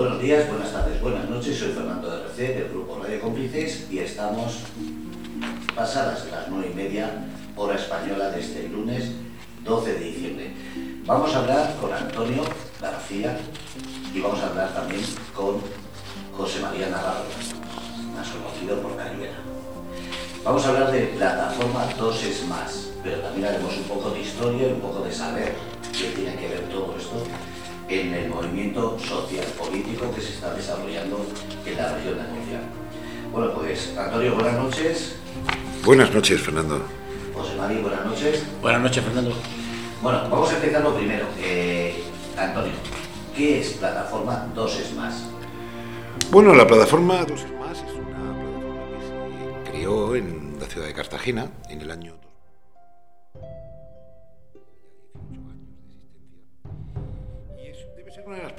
Buenos días, buenas tardes, buenas noches. Soy Fernando de RC del Grupo Radio Cómplices y estamos pasadas las nueve y media, hora española de este lunes 12 de diciembre. Vamos a hablar con Antonio García y vamos a hablar también con José María Navarro, más conocido por Caribera. Vamos a hablar de plataforma 2 es más, pero también haremos un poco de historia y un poco de saber qué tiene que ver todo esto en el movimiento social político que se está desarrollando en la región de Murcia. Bueno, pues Antonio, buenas noches. Buenas noches, Fernando. José María, buenas noches. Buenas noches, Fernando. Bueno, vamos a empezar lo primero. Eh, Antonio, ¿qué es plataforma 2 es más? Bueno, la plataforma 2 es más es una plataforma que se creó en la ciudad de Cartagena en el año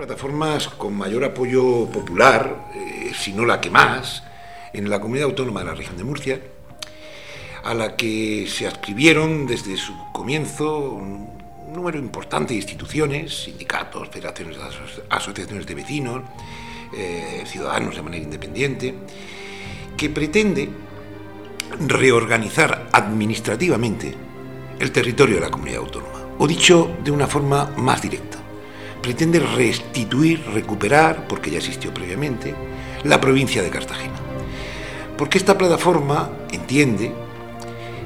plataformas con mayor apoyo popular, eh, si no la que más, en la comunidad autónoma de la región de Murcia, a la que se adscribieron desde su comienzo un número importante de instituciones, sindicatos, federaciones, aso- asociaciones de vecinos, eh, ciudadanos de manera independiente, que pretende reorganizar administrativamente el territorio de la comunidad autónoma. O dicho de una forma más directa, pretende restituir, recuperar, porque ya existió previamente, la provincia de Cartagena. Porque esta plataforma entiende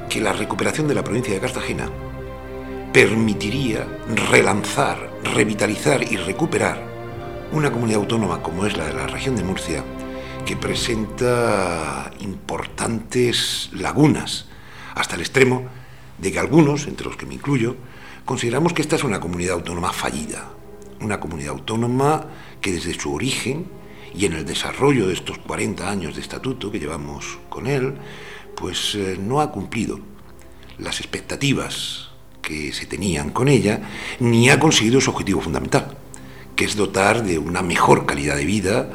que la recuperación de la provincia de Cartagena permitiría relanzar, revitalizar y recuperar una comunidad autónoma como es la de la región de Murcia, que presenta importantes lagunas, hasta el extremo de que algunos, entre los que me incluyo, consideramos que esta es una comunidad autónoma fallida, una comunidad autónoma que desde su origen y en el desarrollo de estos 40 años de estatuto que llevamos con él, pues eh, no ha cumplido las expectativas que se tenían con ella, ni ha conseguido su objetivo fundamental, que es dotar de una mejor calidad de vida,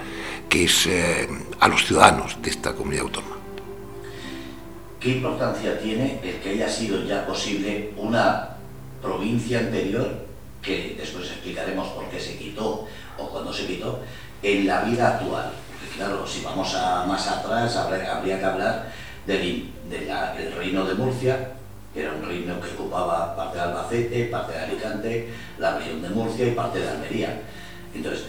que es eh, a los ciudadanos de esta comunidad autónoma. ¿Qué importancia tiene el que haya sido ya posible una provincia anterior, que después explicaremos por qué se quitó o cuándo se quitó, en la vida actual? Claro, si vamos a más atrás, habría, que hablar del reino de Murcia, que era un reino que ocupaba parte de Albacete, parte de Alicante, la región de Murcia y parte de Almería. Entonces,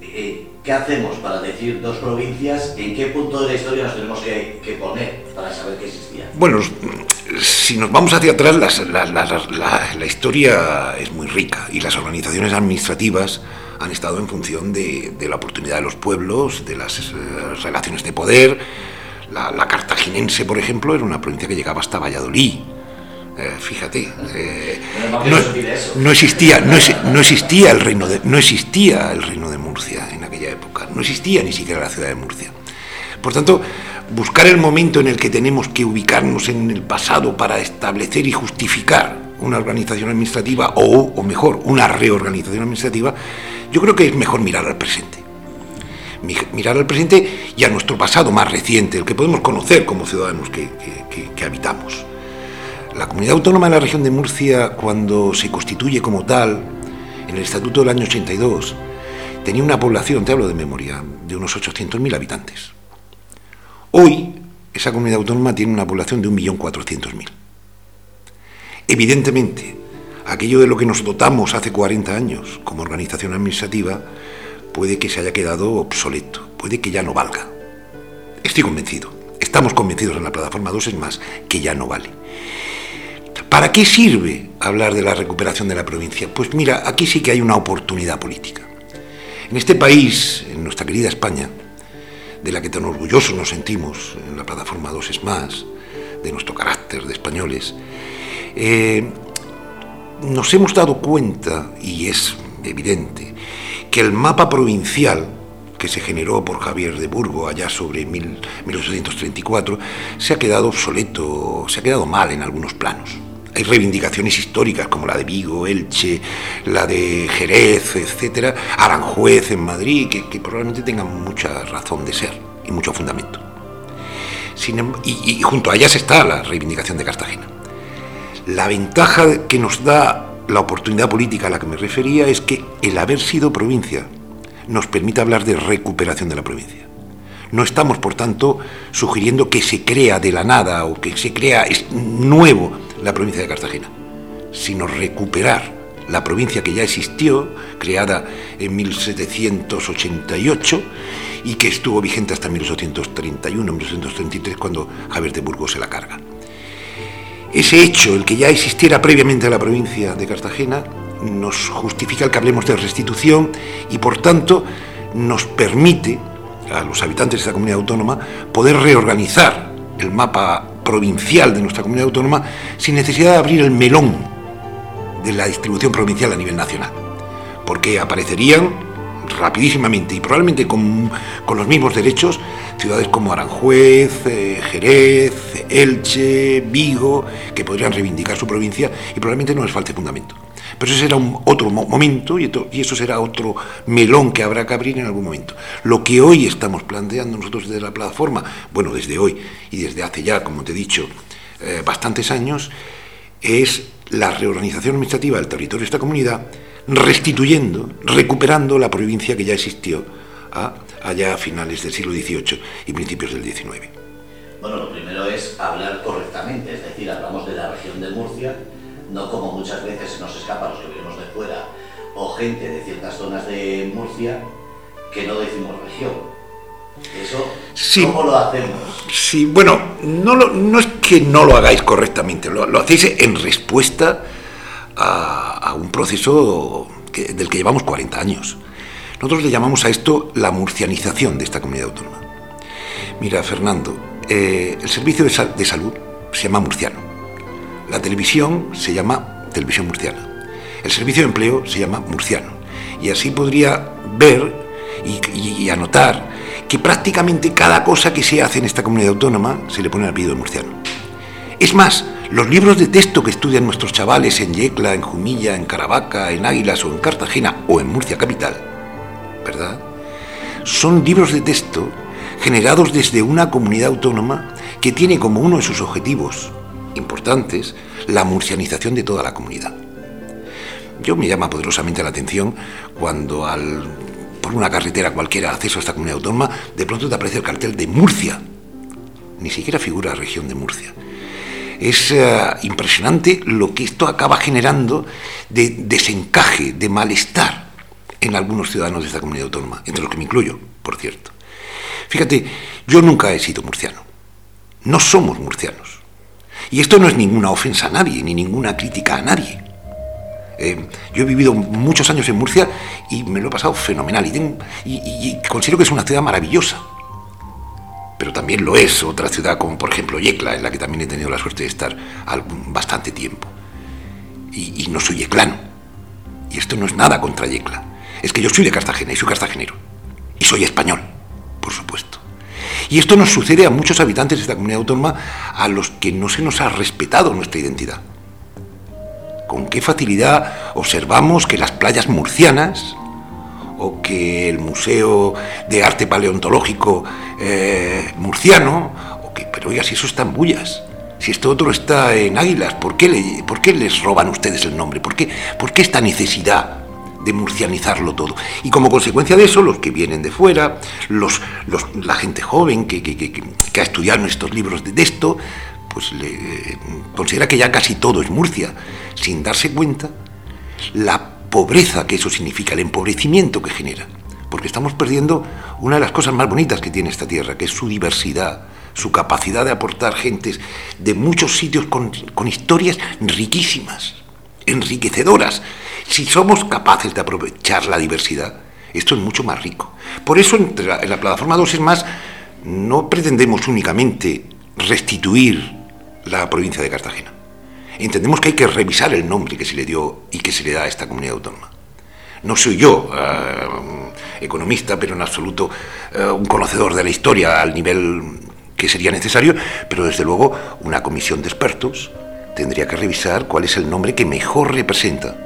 eh, ¿qué hacemos para decir dos provincias? ¿En qué punto de la historia nos tenemos que, que poner para saber que existía? Bueno, si nos vamos hacia atrás, las- la, la- la- la historia es muy rica y las organizaciones administrativas han estado en función de, de la oportunidad de los pueblos, de las eh, relaciones de poder. La, cartaginense, por ejemplo, era una provincia que llegaba hasta Valladolid. Eh, fíjate, eh, no, existía, no, no existía el reino de, no existía el reino de Murcia en aquella época, no existía ni siquiera la ciudad de Murcia. Por tanto, buscar el momento en el que tenemos que ubicarnos en el pasado para establecer y justificar una organización administrativa o, o mejor, una reorganización administrativa, yo creo que es mejor mirar al presente. Mi- Mirar al presente y a nuestro pasado más reciente, el que podemos conocer como ciudadanos que habitamos. La comunidad autónoma de la región de Murcia, cuando se constituye como tal, en el Estatuto del año 82, tenía una población, te hablo de memoria, de unos 800.000 habitantes. Hoy, esa comunidad autónoma tiene una población de 1.400.000. Evidentemente, aquello de lo que nos dotamos hace 40 años como organización administrativa puede que se haya quedado obsoleto, puede que ya no valga. Estoy convencido, estamos convencidos en la plataforma 2 es más, que ya no vale. ¿Para qué sirve hablar de la recuperación de la provincia? Pues mira, aquí sí que hay una oportunidad política. En este país, en nuestra querida España, de la que tan orgullosos nos sentimos en la plataforma 2 es más, de nuestro carácter de españoles, eh, nos hemos dado cuenta, y es evidente, que el mapa provincial que se generó por Javier de Burgo allá sobre mil- 1834 se ha quedado obsoleto, se ha quedado mal en algunos planos. Hay reivindicaciones históricas como la de Vigo, Elche, la de Jerez, etcétera, Aranjuez en Madrid, que, probablemente tengan mucha razón de ser y mucho fundamento. Em- y, y junto a ellas está la reivindicación de Cartagena. La ventaja que nos da la oportunidad política a la que me refería es que el haber sido provincia nos permite hablar de recuperación de la provincia. No estamos, por tanto, sugiriendo que se crea de la nada o que se crea nuevo la provincia de Cartagena, sino recuperar la provincia que ya existió, creada en 1788 y que estuvo vigente hasta 1831-1833 cuando Javier de Burgos se la carga. Ese hecho, el que ya existiera previamente a la provincia de Cartagena, nos justifica el que hablemos de restitución y por tanto nos permite a los habitantes de esta comunidad autónoma poder reorganizar el mapa provincial de nuestra comunidad autónoma sin necesidad de abrir el melón de la distribución provincial a nivel nacional, porque aparecerían rapidísimamente y probablemente con, los mismos derechos ciudades como Aranjuez, eh, Jerez, Elche, Vigo, que podrían reivindicar su provincia y probablemente no les falte fundamento. Pero ese será un, otro momento y, y, eso será otro melón que habrá que abrir en algún momento. Lo que hoy estamos planteando nosotros desde la plataforma, bueno, desde hoy y desde hace ya, como te he dicho, eh, bastantes años, es la reorganización administrativa del territorio de esta comunidad, restituyendo, recuperando la provincia que ya existió allá a finales del siglo XVIII y principios del XIX. Bueno, lo primero es hablar correctamente, es decir, hablamos de la región de Murcia, no como muchas veces se nos escapa los que venimos de fuera o gente de ciertas zonas de Murcia que no decimos región. Eso, ¿cómo lo hacemos? Sí, bueno, no, no es que no lo hagáis correctamente, lo, hacéis en respuesta a, un proceso del que llevamos 40 años. Nosotros le llamamos a esto la murcianización de esta comunidad autónoma. Mira, Fernando, eh, el servicio de salud se llama murciano la televisión se llama televisión murciana. El servicio de empleo se llama murciano. Y así podría ver y, anotar que prácticamente cada cosa que se hace en esta comunidad autónoma se le pone el apellido de murciano. Es más, los libros de texto que estudian nuestros chavales en Yecla, en Jumilla, en Caravaca, en Águilas o en Cartagena o en Murcia Capital, ¿verdad? Son libros de texto generados desde una comunidad autónoma que tiene como uno de sus objetivos importantes la murcianización de toda la comunidad. Yo me llama poderosamente la atención cuando por una carretera cualquiera acceso a esta comunidad autónoma, de pronto te aparece el cartel de Murcia. Ni siquiera figura la región de Murcia. Es eh, impresionante lo que esto acaba generando de desencaje, de malestar en algunos ciudadanos de esta comunidad autónoma, entre los que me incluyo, por cierto. Fíjate, yo nunca he sido murciano. No somos murcianos. Y esto no es ninguna ofensa a nadie, ni ninguna crítica a nadie. Eh, yo he vivido muchos años en Murcia y me lo he pasado fenomenal y, considero que es una ciudad maravillosa. Pero también lo es otra ciudad como por ejemplo Yecla, en la que también he tenido la suerte de estar bastante tiempo. Y, y no soy yeclano. Y esto no es nada contra Yecla. Es que yo soy de Cartagena y soy cartagenero. Y soy español, por supuesto. Y esto nos sucede a muchos habitantes de esta comunidad autónoma a los que no se nos ha respetado nuestra identidad. Con qué facilidad observamos que las playas murcianas o que el Museo de Arte Paleontológico eh, murciano, o que, pero oiga, si eso está en Bullas, si esto otro está en Águilas, ¿por qué, ¿por qué les roban ustedes el nombre? ¿Por qué, ¿Por qué esta necesidad de murcianizarlo todo. Y como consecuencia de eso, los que vienen de fuera, los, la gente joven que, que, ha estudiado estos libros de texto, pues le, considera que ya casi todo es Murcia, sin darse cuenta la pobreza que eso significa, el empobrecimiento que genera. Porque estamos perdiendo una de las cosas más bonitas que tiene esta tierra, que es su diversidad, su capacidad de aportar gentes de muchos sitios con, con historias riquísimas, enriquecedoras, si somos capaces de aprovechar la diversidad, esto es mucho más rico. Por eso en la, plataforma 2 es más, no pretendemos únicamente restituir la provincia de Cartagena. Entendemos que hay que revisar el nombre que se le dio y que se le da a esta comunidad autónoma. No soy yo eh, economista, pero en absoluto eh, un conocedor de la historia al nivel que sería necesario, pero desde luego una comisión de expertos tendría que revisar cuál es el nombre que mejor representa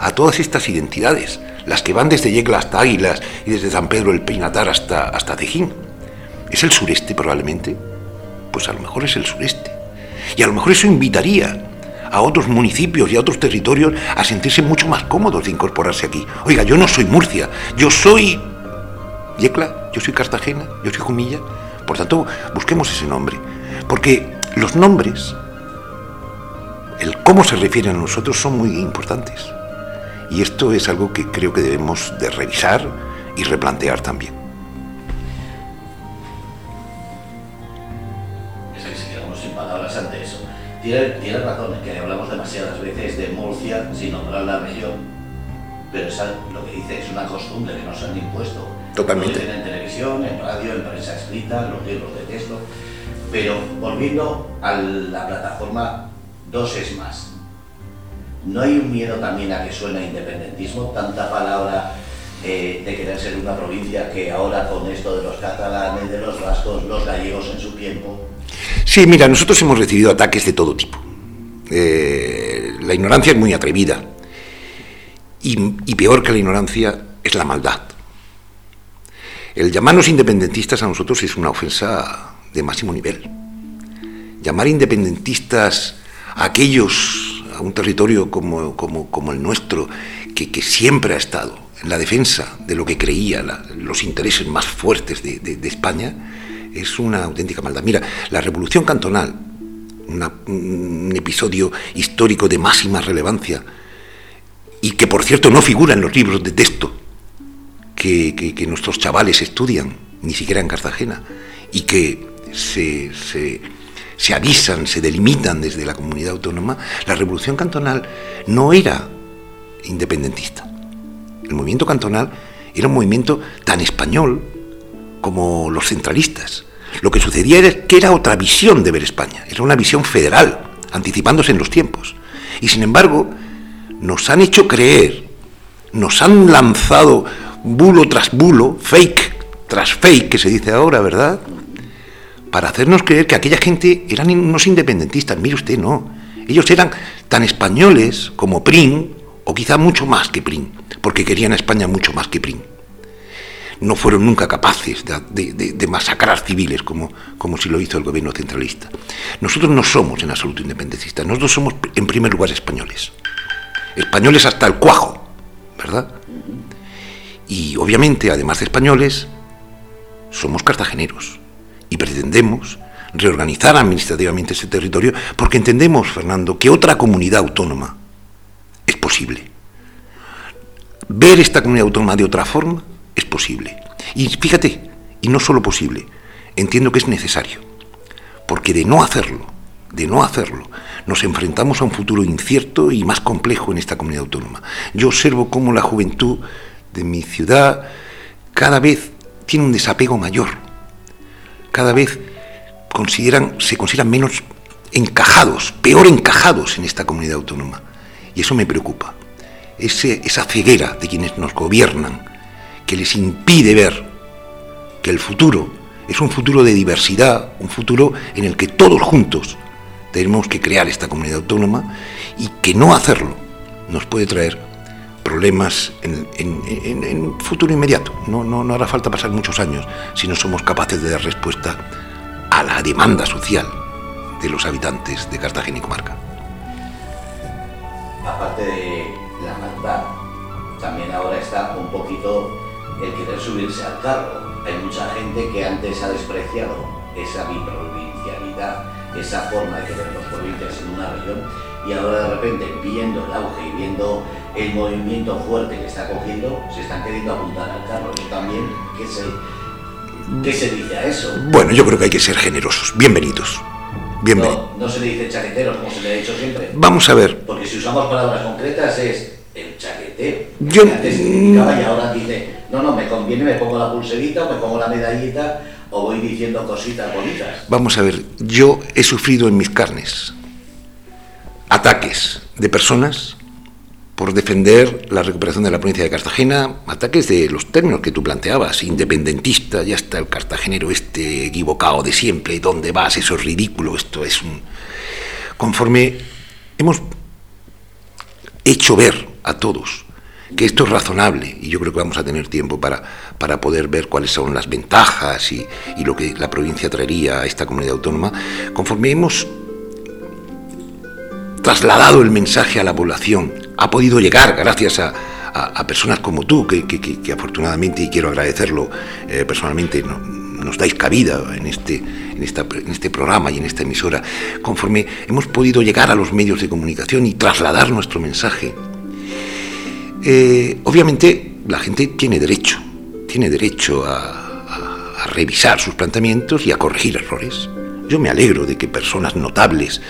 a todas estas identidades, las que van desde Yecla hasta Águilas y desde San Pedro el Peinatar hasta, hasta Tejín. ¿Es el sureste probablemente? Pues a lo mejor es el sureste. Y a lo mejor eso invitaría a otros municipios y a otros territorios a sentirse mucho más cómodos de incorporarse aquí. Oiga, yo no soy Murcia, yo soy Yecla, yo soy Cartagena, yo soy Jumilla. Por tanto, busquemos ese nombre. Porque los nombres, el cómo se refieren a nosotros son muy importantes. Y esto es algo que creo que debemos de revisar y replantear también. sin palabras ante eso. Tiene razón, que sin nombrar la región, pero es lo que dice es una costumbre que nos han impuesto. Totalmente. en televisión, en radio, en prensa escrita, los libros de texto. Pero volviendo a la plataforma Dos es más. ¿No hay un miedo también a que suene independentismo? Tanta palabra eh, de querer ser una provincia que ahora con esto de los catalanes, de los vascos, los gallegos en su tiempo. Sí, mira, nosotros hemos recibido ataques de todo tipo. Eh, la ignorancia es muy atrevida. y peor que la ignorancia es la maldad. El llamarnos independentistas a nosotros es una ofensa de máximo nivel. Llamar independentistas a aquellos, a un territorio como, el nuestro, que, siempre ha estado en la defensa de lo que creía los intereses más fuertes de, España, es una auténtica maldad. Mira, la revolución cantonal, un episodio histórico de máxima relevancia, y que por cierto no figura en los libros de texto que, nuestros chavales estudian, ni siquiera en Cartagena, y que se, se, avisan, se delimitan desde la comunidad autónoma, la revolución cantonal no era independentista. El movimiento cantonal era un movimiento tan español como los centralistas. Lo que sucedía era que era otra visión de ver España, era una visión federal, anticipándose en los tiempos. Y sin embargo, nos han hecho creer, nos han lanzado bulo tras bulo, fake tras fake, que se dice ahora, ¿verdad? Para hacernos creer que aquella gente eran unos independentistas. Mire usted, no. Ellos eran tan españoles como Prim, o quizá mucho más que Prim, porque querían a España mucho más que Prim. No fueron nunca capaces de, masacrar civiles como, como si lo hizo el gobierno centralista. Nosotros no somos en absoluto independentistas, nosotros somos en primer lugar españoles. Españoles hasta el cuajo, ¿verdad? Y obviamente, además de españoles, somos cartageneros y pretendemos reorganizar administrativamente ese territorio porque entendemos, Fernando, que otra comunidad autónoma es posible. Ver esta comunidad autónoma de otra forma es posible. Y fíjate, y no solo posible, entiendo que es necesario, porque de no hacerlo, de no hacerlo, nos enfrentamos a un futuro incierto y más complejo en esta comunidad autónoma. Yo observo cómo la juventud de mi ciudad cada vez tiene un desapego mayor, cada vez se consideran menos encajados, peor encajados en esta comunidad autónoma. Y eso me preocupa. esa ceguera de quienes nos gobiernan, que les impide ver que el futuro es un futuro de diversidad, un futuro en el que todos juntos tenemos que crear esta comunidad autónoma y que no hacerlo nos puede traer problemas en, en, futuro inmediato. No, no, no hará falta pasar muchos años si no somos capaces de dar respuesta a la demanda social de los habitantes de Cartagena y comarca. Aparte de la maldad, también ahora está un poquito el querer subirse al carro. Hay mucha gente que antes ha despreciado esa biprovincialidad, esa forma de querer los provincias en una región y ahora de repente viendo el auge y viendo el movimiento fuerte que está cogiendo, se están queriendo apuntar al carro. Yo también, ¿qué se, ¿qué se dice a eso? Bueno, yo creo que hay que ser generosos. Bienvenidos. Bienvenidos. No, no se le dice chaqueteros, como se le ha dicho siempre. Vamos a ver. Porque si usamos palabras concretas es el chaquetero. Yo... antes y ahora dice, no, no, me conviene, me pongo la pulserita, me pongo la medallita o voy diciendo cositas bonitas. Vamos a ver, yo he sufrido en mis carnes ataques de personas por defender la recuperación de la provincia de Cartagena, ataques de los términos que tú planteabas, independentista, ya está el cartagenero este equivocado de siempre, ¿dónde vas? Eso es ridículo, esto es un... Conforme hemos hecho ver a todos que esto es razonable, y yo creo que vamos a tener tiempo para, para poder ver cuáles son las ventajas y, y lo que la provincia traería a esta comunidad autónoma, conforme hemos trasladado el mensaje a la población, ha podido llegar gracias a, a, personas como tú, que, afortunadamente, y quiero agradecerlo eh, personalmente, nos dais cabida en este, en, en este programa y en esta emisora, conforme hemos podido llegar a los medios de comunicación y trasladar nuestro mensaje. Eh, obviamente la gente tiene derecho, tiene derecho a, revisar sus planteamientos y a corregir errores. Yo me alegro de que personas notables,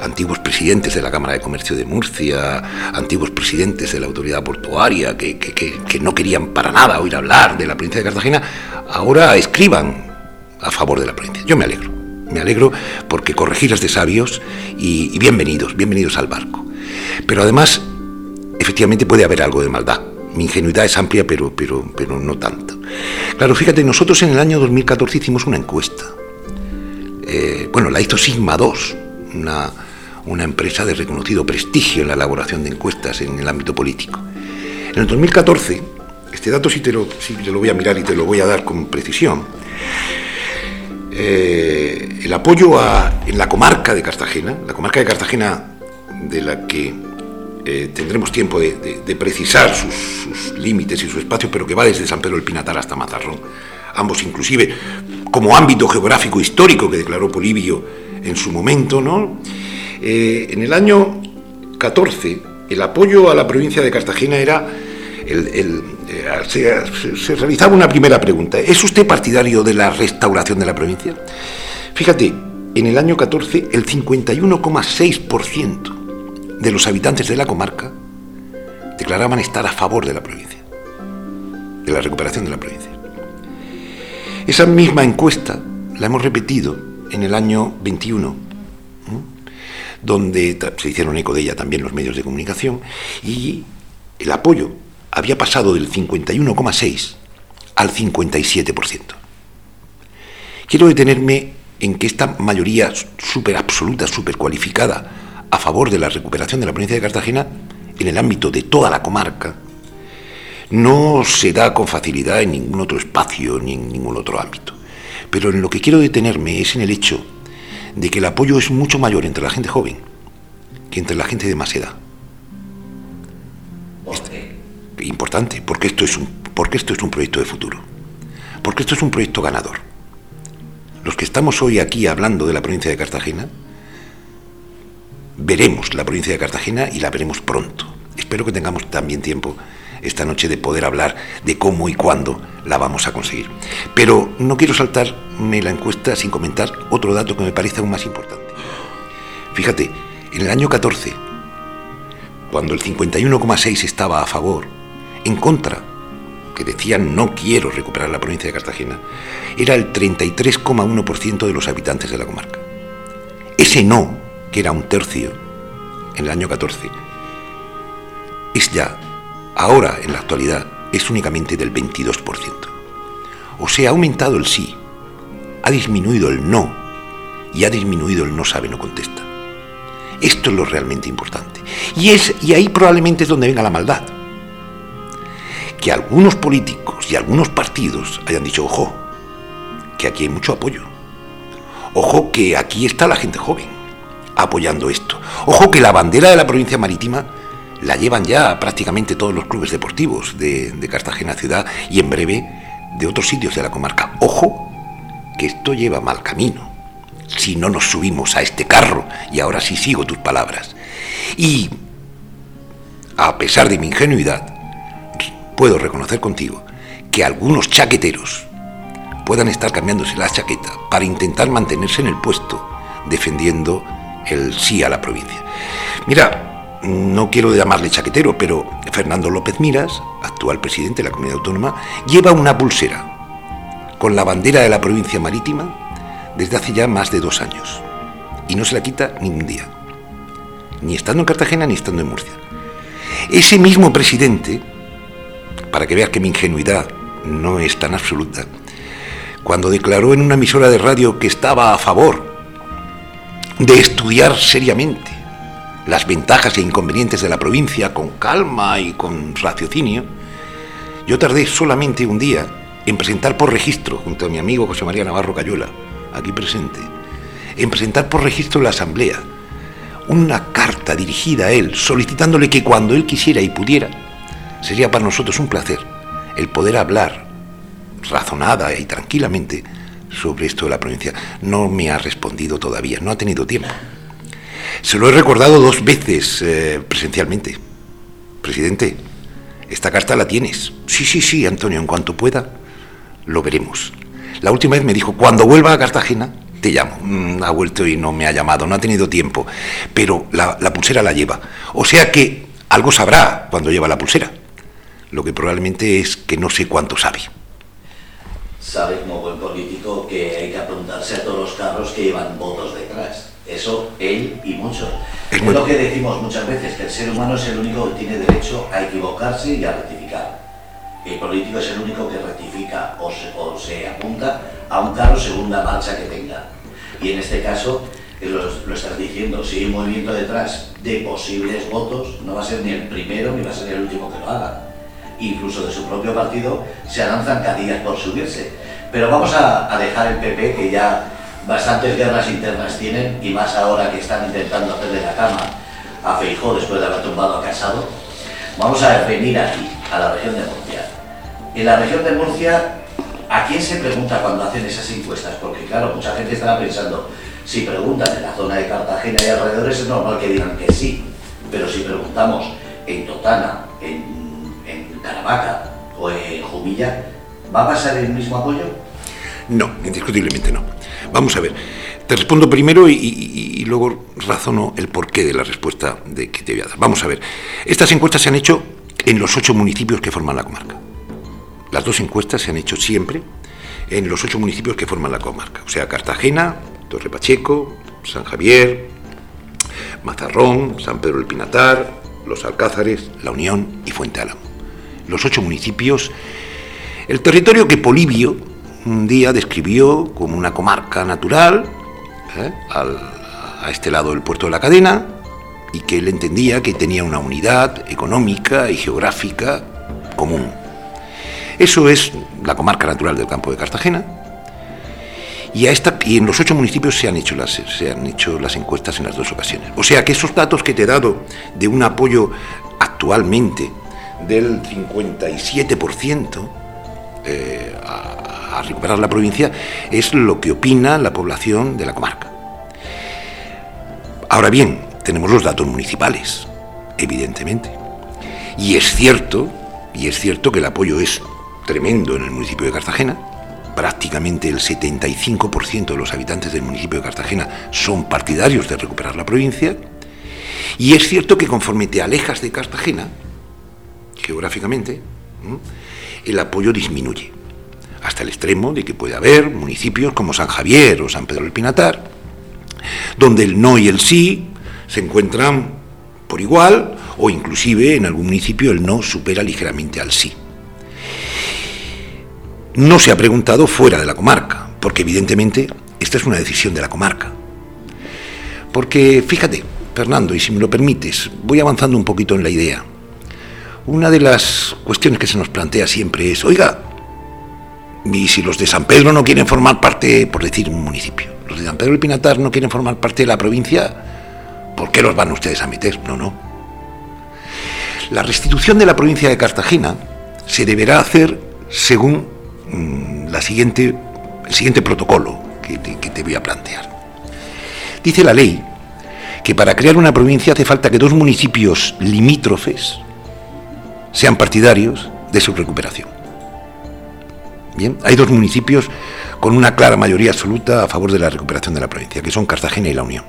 antiguos presidentes de la Cámara de Comercio de Murcia, antiguos presidentes de la Autoridad Portuaria, que, no querían para nada oír hablar de la provincia de Cartagena, ahora escriban a favor de la provincia. Yo me alegro, me alegro porque corregir es de sabios y bienvenidos, bienvenidos al barco. Pero además, efectivamente puede haber algo de maldad. Mi ingenuidad es amplia, pero, pero, pero no tanto. Claro, fíjate, nosotros en el año 2014 hicimos una encuesta. Eh, bueno, la hizo Sigma 2, una, una empresa de reconocido prestigio en la elaboración de encuestas en el ámbito político. En el 2014, este dato sí te lo, sí te lo voy a mirar y te lo voy a dar con precisión, eh, el apoyo a, en la comarca de Cartagena, la comarca de Cartagena de la que eh, tendremos tiempo de, precisar sus, límites y su espacio, pero que va desde San Pedro del Pinatar hasta Mazarrón. Ambos inclusive como ámbito geográfico histórico que declaró Polibio en su momento, ¿no? Eh, en el año 14, el apoyo a la provincia de Cartagena era eh, se, se, realizaba una primera pregunta. ¿Es usted partidario de la restauración de la provincia? Fíjate, en el año 14 el 51,6% de los habitantes de la comarca declaraban estar a favor de la provincia, de la recuperación de la provincia. Esa misma encuesta la hemos repetido en el año 21, donde se hicieron eco de ella también los medios de comunicación, y el apoyo había pasado del 51,6 al 57%. Quiero detenerme en que esta mayoría súper absoluta, súper cualificada, a favor de la recuperación de la provincia de Cartagena en el ámbito de toda la comarca no se da con facilidad en ningún otro espacio ni en ningún otro ámbito. Pero en lo que quiero detenerme es en el hecho de que el apoyo es mucho mayor entre la gente joven que entre la gente de más edad. Importante, porque esto, es un, porque esto es un proyecto de futuro, porque esto es un proyecto ganador. Los que estamos hoy aquí hablando de la provincia de Cartagena, veremos la provincia de Cartagena y la veremos pronto. Espero que tengamos también tiempo esta noche de poder hablar de cómo y cuándo la vamos a conseguir. Pero no quiero saltarme la encuesta sin comentar otro dato que me parece aún más importante. Fíjate, en el año 14, cuando el 51,6 estaba a favor, en contra, que decían no quiero recuperar la provincia de Cartagena, era el 33,1% de los habitantes de la comarca. Ese no que era un tercio en el año 14, es ya, ahora en la actualidad, es únicamente del 22%. O sea, ha aumentado el sí, ha disminuido el no y ha disminuido el no sabe, no contesta. Esto es lo realmente importante. Y, es, y ahí probablemente es donde venga la maldad. Que algunos políticos y algunos partidos hayan dicho, ojo, que aquí hay mucho apoyo. Ojo que aquí está la gente joven apoyando esto. Ojo que la bandera de la provincia marítima la llevan ya prácticamente todos los clubes deportivos de, Cartagena Ciudad y en breve de otros sitios de la comarca. Ojo que esto lleva mal camino si no nos subimos a este carro, y ahora sí sigo tus palabras. Y, a pesar de mi ingenuidad, puedo reconocer contigo que algunos chaqueteros puedan estar cambiándose la chaqueta para intentar mantenerse en el puesto defendiendo el sí a la provincia. Mira, no quiero llamarle chaquetero, pero Fernando López Miras, actual presidente de la comunidad autónoma, lleva una pulsera con la bandera de la provincia marítima desde hace ya más de dos años. Y no se la quita ningún día. Ni estando en Cartagena ni estando en Murcia. Ese mismo presidente, para que veas que mi ingenuidad no es tan absoluta, cuando declaró en una emisora de radio que estaba a favor de estudiar seriamente las ventajas e inconvenientes de la provincia con calma y con raciocinio, yo tardé solamente un día en presentar por registro, junto a mi amigo José María Navarro Cayola, aquí presente, en presentar por registro la Asamblea una carta dirigida a él, solicitándole que cuando él quisiera y pudiera, sería para nosotros un placer el poder hablar razonada y tranquilamente sobre esto de la provincia. No me ha respondido todavía, no ha tenido tiempo. Se lo he recordado dos veces eh, presencialmente. Presidente, esta carta la tienes. Sí, sí, sí, Antonio, en cuanto pueda, lo veremos. La última vez me dijo, cuando vuelva a Cartagena, te llamo. Mm, ha vuelto y no me ha llamado, no ha tenido tiempo. Pero la, la pulsera la lleva. O sea que algo sabrá cuando lleva la pulsera. Lo que probablemente es que no sé cuánto sabe. Sabe como buen político que hay que apuntarse a todos los carros que llevan votos detrás. Eso él y muchos. Es, lo que decimos muchas veces, que el ser humano es el único que tiene derecho a equivocarse y a rectificar. El político es el único que rectifica o se, apunta a un carro segunda marcha que tenga. Y en este caso, eh, lo, estás diciendo, si hay un movimiento detrás de posibles votos, no va a ser ni el primero ni va a ser el último que lo haga. Incluso de su propio partido se alanzan zancadillas por subirse. Pero vamos a, dejar el PP, que ya bastantes guerras internas tienen y más ahora que están intentando hacerle la cama a Feijó después de haber tumbado a Casado. Vamos a venir aquí, a la región de Murcia. En la región de Murcia, ¿a quién se pregunta cuando hacen esas encuestas? Porque claro, mucha gente estará pensando, si preguntan en la zona de Cartagena y alrededores es normal que digan que sí, pero si preguntamos en Totana, en Caravaca o en Jumilla, ¿va a pasar el mismo apoyo? No, indiscutiblemente no. Vamos a ver, te respondo primero y, luego razono el porqué de la respuesta de que te voy a dar. Vamos a ver, estas encuestas se han hecho en los ocho municipios que forman la comarca. Las dos encuestas se han hecho siempre en los ocho municipios que forman la comarca, o sea, Cartagena, Torre Pacheco, San Javier, Mazarrón, San Pedro del Pinatar, Los Alcázares, La Unión y Fuente Álamo. Los ocho municipios, el territorio que Polibio un día describió como una comarca natural ¿eh? a este lado del puerto de la cadena y que él entendía que tenía una unidad económica y geográfica común. Eso es la comarca natural del campo de Cartagena. Y, a esta, y en los ocho municipios se han, hecho las, se han hecho las encuestas en las dos ocasiones. O sea que esos datos que te he dado de un apoyo actualmente del 57% eh, a, a recuperar la provincia es lo que opina la población de la comarca. Ahora bien, tenemos los datos municipales, evidentemente. Y es cierto, y es cierto que el apoyo es tremendo en el municipio de Cartagena. Prácticamente el 75% de los habitantes del municipio de Cartagena son partidarios de recuperar la provincia. Y es cierto que conforme te alejas de Cartagena, geográficamente, el apoyo disminuye hasta el extremo de que puede haber municipios como San Javier o San Pedro del Pinatar, donde el no y el sí se encuentran por igual o inclusive en algún municipio el no supera ligeramente al sí. No se ha preguntado fuera de la comarca, porque evidentemente esta es una decisión de la comarca. Porque fíjate, Fernando, y si me lo permites, voy avanzando un poquito en la idea. Una de las cuestiones que se nos plantea siempre es, oiga, y si los de San Pedro no quieren formar parte, por decir un municipio, los de San Pedro y Pinatar no quieren formar parte de la provincia, ¿por qué los van ustedes a meter? No, no. La restitución de la provincia de Cartagena se deberá hacer según mm, la siguiente, el siguiente protocolo que que te voy a plantear. Dice la ley que para crear una provincia hace falta que dos municipios limítrofes sean partidarios de su recuperación hay dos municipios con una clara mayoría absoluta a favor de la recuperación de la provincia, que son Cartagena y La Unión.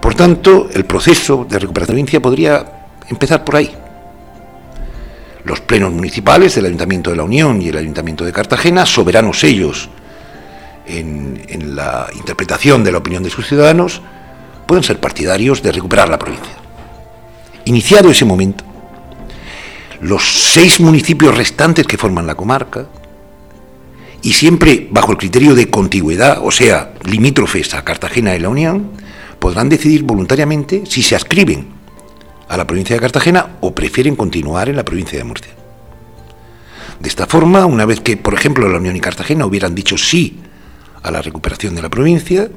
Por tanto, el proceso de recuperación de la provincia podría empezar por ahí. Los plenos municipales del Ayuntamiento de La Unión y el Ayuntamiento de Cartagena, soberanos ellos en, en la interpretación de la opinión de sus ciudadanos, pueden ser partidarios de recuperar la provincia. Iniciado ese momento, los seis municipios restantes que forman la comarca, y siempre bajo el criterio de contigüedad, o sea, limítrofes a Cartagena y la Unión, podrán decidir voluntariamente si se ascriben a la provincia de Cartagena o prefieren continuar en la provincia de Murcia. De esta forma, una vez que, por ejemplo, la Unión y Cartagena hubieran dicho sí a la recuperación de la provincia,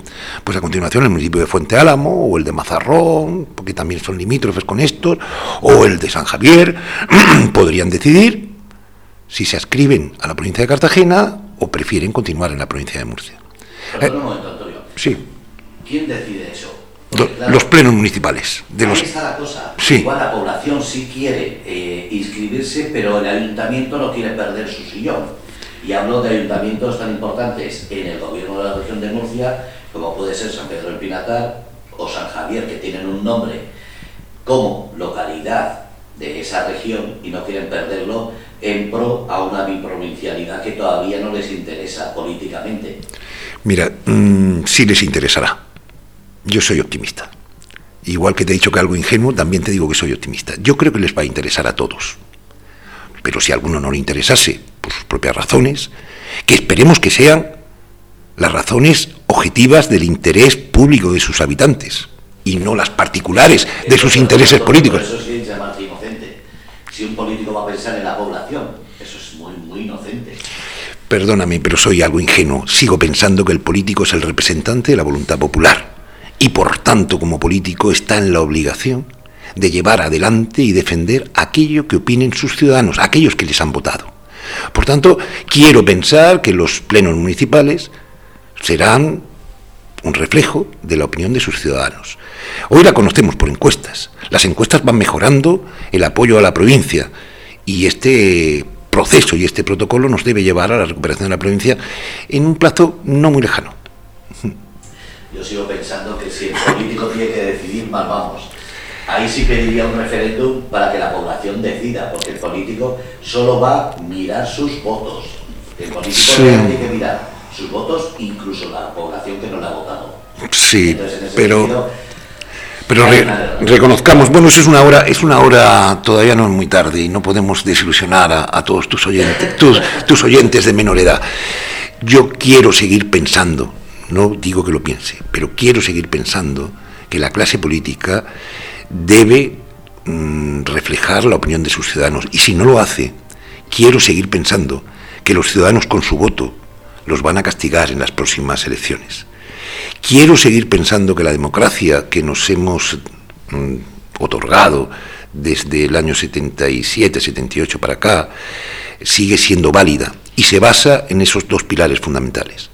pues a continuación el municipio de Fuente Álamo o el de Mazarrón, porque también son limítrofes con estos, o el de San Javier, podrían decidir si se ascriben a la provincia de Cartagena o prefieren continuar en la provincia de Murcia. Perdón un momento, Antonio. Sí. ¿Quién decide eso? Lo- los plenos municipales. De ahí los, está la cosa. Sí. Igual la población sí quiere eh, inscribirse, pero el ayuntamiento no quiere perder su sillón. Y hablo de ayuntamientos tan importantes en el gobierno de la región de Murcia, como puede ser San Pedro del Pinatar o San Javier, que tienen un nombre como localidad de esa región y no quieren perderlo en pro a una biprovincialidad que todavía no les interesa políticamente. Mira, mm, sí les interesará. Yo soy optimista. Igual que te he dicho que algo ingenuo, también te digo que soy optimista. Yo creo que les va a interesar a todos. Pero si a alguno no le interesase, por sus propias razones, que esperemos que sean las razones objetivas del interés público de sus habitantes y no las particulares de sus intereses políticos. Eso es inocente. Si un político va a pensar en la población, eso es muy, muy inocente. Perdóname, pero soy algo ingenuo. Sigo pensando que el político es el representante de la voluntad popular y por tanto como político está en la obligación de llevar adelante y defender aquello que opinen sus ciudadanos, aquellos que les han votado. Por tanto, quiero pensar que los plenos municipales serán un reflejo de la opinión de sus ciudadanos. Hoy la conocemos por encuestas. Las encuestas van mejorando el apoyo a la provincia y este proceso y este protocolo nos debe llevar a la recuperación de la provincia en un plazo no muy lejano. Yo sigo pensando que si el político tiene que decidir, mal vamos. Ahí sí pediría un referéndum para que la población decida, porque el político solo va a mirar sus votos. El político Sí. tiene que mirar sus votos, incluso la población que no le ha votado. Sí, Entonces, en ese pero... sentido, Pero re- reconozcamos, bueno, eso es una hora, es una hora todavía no es muy tarde y no podemos desilusionar a, a todos tus oyentes, tus, tus oyentes de menor edad. Yo quiero seguir pensando, no digo que lo piense, pero quiero seguir pensando que la clase política debe mm, reflejar la opinión de sus ciudadanos y si no lo hace, quiero seguir pensando que los ciudadanos con su voto los van a castigar en las próximas elecciones. Quiero seguir pensando que la democracia que nos hemos mm, otorgado desde el año 77, 78 para acá, sigue siendo válida y se basa en esos dos pilares fundamentales,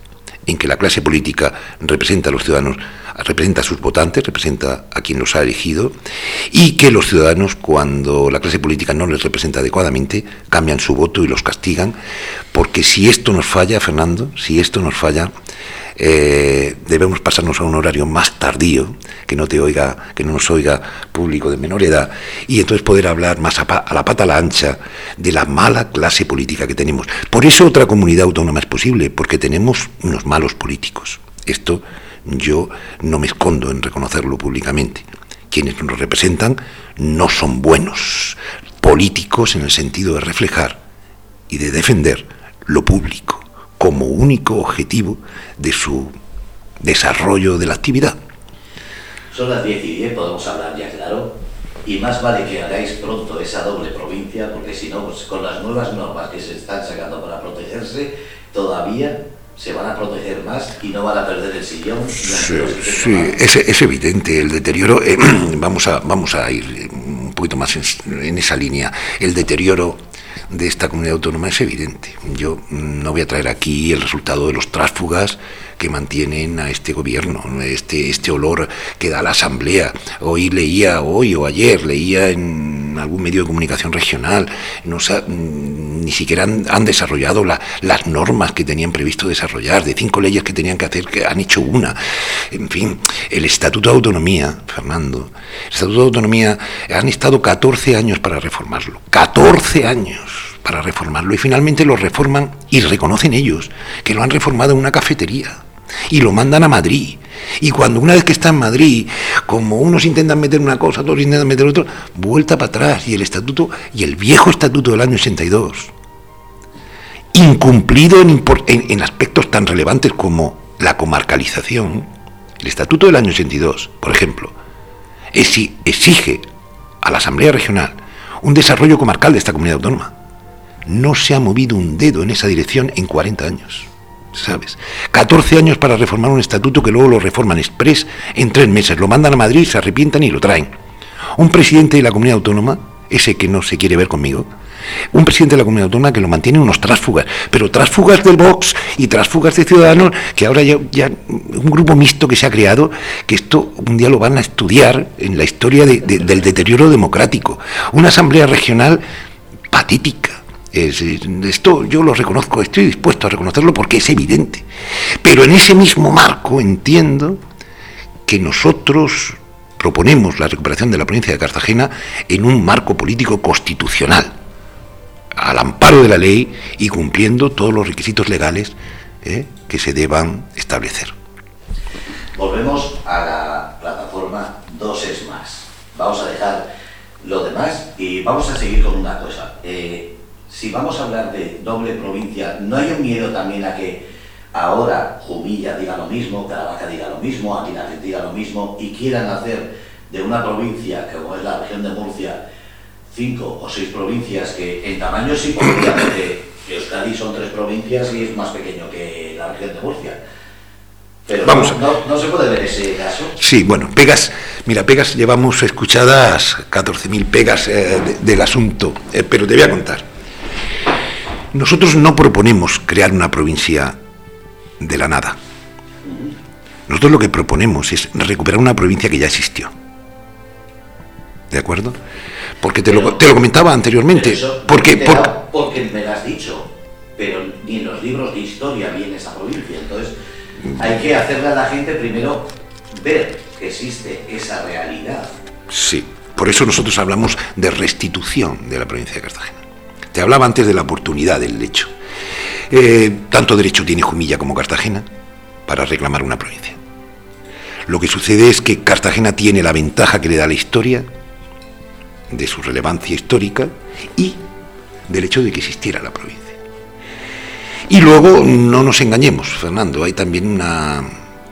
en que la clase política representa a los ciudadanos, representa a sus votantes, representa a quien los ha elegido, y que los ciudadanos, cuando la clase política no les representa adecuadamente, cambian su voto y los castigan, porque si esto nos falla, Fernando, si esto nos falla, eh, debemos pasarnos a un horario más tardío, que no te oiga, que no nos oiga público de menor edad, y entonces poder hablar más a, la pata a la ancha de la mala clase política que tenemos. Por eso otra comunidad autónoma es posible, porque tenemos unos malos políticos. Esto yo no me escondo en reconocerlo públicamente. Quienes nos representan no son buenos políticos en el sentido de reflejar y de defender lo público como único objetivo de su desarrollo de la actividad. Son las 10 y 10, podemos hablar ya claro. Y más vale que hagáis pronto esa doble provincia, porque si no, pues con las nuevas normas que se están sacando para protegerse, todavía se van a proteger más y no van a perder el sillón. Sí, es, es evidente el deterioro. eh, vamos, a, vamos a ir eh, un poquito más en, en esa línea. El deterioro de esta comunidad autónoma es evidente. Yo mm, no voy a traer aquí el resultado de los tránsfugas que mantienen a este gobierno, este, este olor que da la Asamblea. Hoy leía, hoy o ayer, leía en algún medio de comunicación regional, no sa- mm, ni siquiera han, han desarrollado la- las normas que tenían previsto desarrollar, de cinco leyes que tenían que hacer, que han hecho una. En fin, el Estatuto de Autonomía, Fernando, el Estatuto de Autonomía, han estado 14 años para reformarlo, 14 años para reformarlo y finalmente lo reforman y reconocen ellos que lo han reformado en una cafetería y lo mandan a Madrid. Y cuando una vez que está en Madrid, como unos intentan meter una cosa, otros intentan meter otra, vuelta para atrás y el estatuto y el viejo estatuto del año 82 incumplido en, en- aspectos tan relevantes como la comarcalización, el Estatuto del año 82, por ejemplo, exi- exige a la Asamblea Regional un desarrollo comarcal de esta comunidad autónoma. No se ha movido un dedo en esa dirección en 40 años. ¿Sabes? 14 años para reformar un estatuto que luego lo reforman express en tres meses, lo mandan a Madrid, se arrepientan y lo traen. Un presidente de la comunidad autónoma, ese que no se quiere ver conmigo, un presidente de la comunidad autónoma que lo mantiene unos trásfugas, pero trásfugas del Vox y trásfugas de Ciudadanos, que ahora ya, ya, un grupo mixto que se ha creado, que esto un día lo van a estudiar en la historia del deterioro democrático. Una asamblea regional patética. Esto yo lo reconozco, estoy dispuesto a reconocerlo porque es evidente. Pero en ese mismo marco entiendo que nosotros proponemos la recuperación de la provincia de Cartagena en un marco político constitucional al amparo de la ley y cumpliendo todos los requisitos legales eh, que se deban establecer. Volvemos a la plataforma Dos es más. Vamos a dejar lo demás y vamos a seguir con una cosa. Si vamos a hablar de doble provincia, ¿no hay un miedo también a que ahora Jumilla diga lo mismo, Caravaca diga lo mismo, Aquinaret diga lo mismo y quieran hacer de una provincia como es la región de Murcia cinco o seis provincias que en tamaño sí podría, porque Euskadi son tres provincias y es más pequeño que la región de Murcia. Pero Vamos no, se puede ver ese caso. Sí, bueno, pegas, mira, pegas, llevamos escuchadas 14.000 pegas eh, del asunto, eh, pero te voy a contar. Nosotros no proponemos crear una provincia de la nada. Nosotros lo que proponemos es recuperar una provincia que ya existió. ¿De acuerdo? porque te, lo, te lo comentaba anteriormente. porque, porque me lo has dicho, pero ni en los libros de historia viene esa provincia. Entonces, hay que hacerle a la gente primero ver que existe esa realidad. Sí, por eso nosotros hablamos de restitución de la provincia de Cartagena. Te hablaba antes de la oportunidad del hecho. Eh, tanto derecho tiene Jumilla como Cartagena para reclamar una provincia. Lo que sucede es que Cartagena tiene la ventaja que le da la historia de su relevancia histórica y del hecho de que existiera la provincia. Y luego, no nos engañemos, Fernando, hay también una,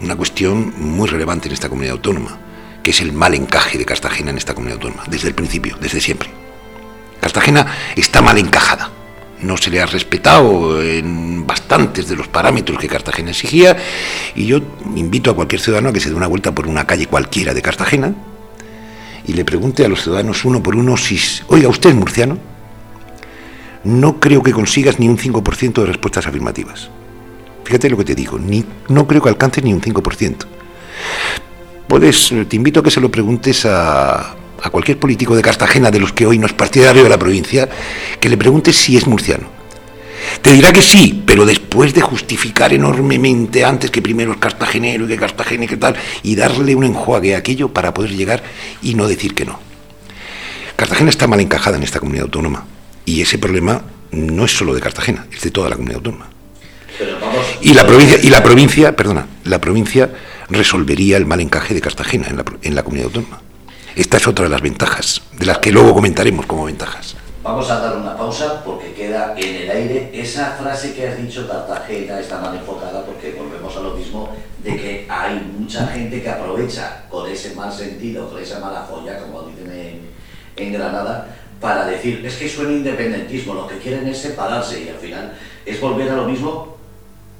una cuestión muy relevante en esta comunidad autónoma, que es el mal encaje de Cartagena en esta comunidad autónoma, desde el principio, desde siempre. Cartagena está mal encajada. No se le ha respetado en bastantes de los parámetros que Cartagena exigía y yo invito a cualquier ciudadano a que se dé una vuelta por una calle cualquiera de Cartagena y le pregunte a los ciudadanos uno por uno si, oiga, ¿usted es murciano? No creo que consigas ni un 5% de respuestas afirmativas. Fíjate lo que te digo, ni, no creo que alcances ni un 5%. Puedes, te invito a que se lo preguntes a, a cualquier político de Cartagena, de los que hoy no es partidario de la provincia, que le preguntes si es murciano. Te dirá que sí, pero después de justificar enormemente antes que primero es cartagenero y que Cartagena y que tal, y darle un enjuague a aquello para poder llegar y no decir que no. Cartagena está mal encajada en esta comunidad autónoma y ese problema no es solo de Cartagena, es de toda la comunidad autónoma. y la provincia, y la provincia, perdona, la provincia resolvería el mal encaje de Cartagena en la, en la comunidad autónoma. Esta es otra de las ventajas, de las que luego comentaremos como ventajas. Vamos a dar una pausa porque queda en el aire esa frase que has dicho, Cartagena está mal enfocada porque volvemos a lo mismo de que hay mucha gente que aprovecha con ese mal sentido, con esa mala joya, como dicen en, Granada, para decir, es que suena independentismo, lo que quieren es separarse y al final es volver a lo mismo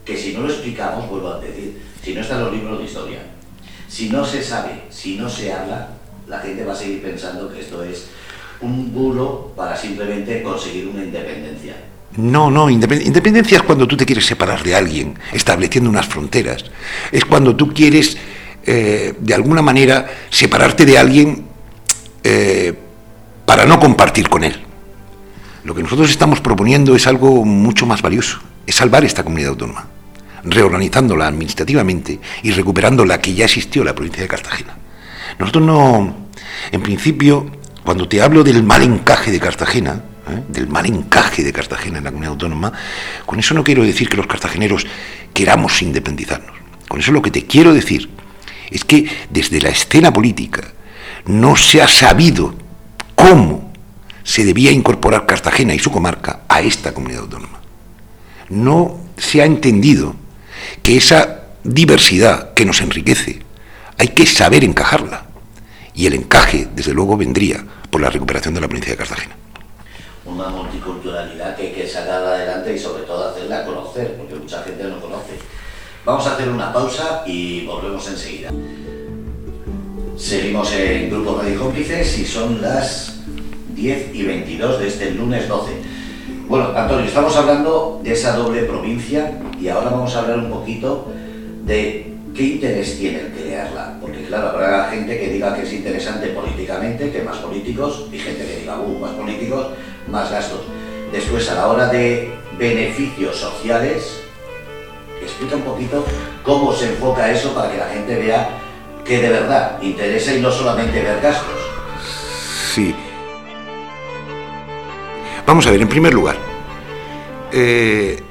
que si no lo explicamos, vuelvo a decir, si no están los libros de historia, si no se sabe, si no se habla, la gente va a seguir pensando que esto es un bulo para simplemente conseguir una independencia. No, no, independencia es cuando tú te quieres separar de alguien, estableciendo unas fronteras. Es cuando tú quieres, eh, de alguna manera, separarte de alguien eh, para no compartir con él. Lo que nosotros estamos proponiendo es algo mucho más valioso, es salvar esta comunidad autónoma, reorganizándola administrativamente y recuperando la que ya existió, la provincia de Cartagena. Nosotros no, en principio, cuando te hablo del mal encaje de Cartagena, ¿eh? del mal encaje de Cartagena en la comunidad autónoma, con eso no quiero decir que los cartageneros queramos independizarnos. Con eso lo que te quiero decir es que desde la escena política no se ha sabido cómo se debía incorporar Cartagena y su comarca a esta comunidad autónoma. No se ha entendido que esa diversidad que nos enriquece hay que saber encajarla. Y el encaje, desde luego, vendría por la recuperación de la provincia de Cartagena. Una culturalidad que hay que sacar adelante y sobre todo hacerla conocer, porque mucha gente no conoce. Vamos a hacer una pausa y volvemos enseguida. Seguimos en Grupo Radio Cómplices y son las 10 y 22 de este lunes 12. Bueno, Antonio, estamos hablando de esa doble provincia y ahora vamos a hablar un poquito de qué interés tiene el crearla. Porque claro, habrá gente que diga que es interesante políticamente, que más políticos, y gente que diga, uh, más políticos, más gastos. Después, a la hora de beneficios sociales, explica un poquito cómo se enfoca eso para que la gente vea que de verdad interesa y no solamente ver gastos. Sí. Vamos a ver, en primer lugar, eh,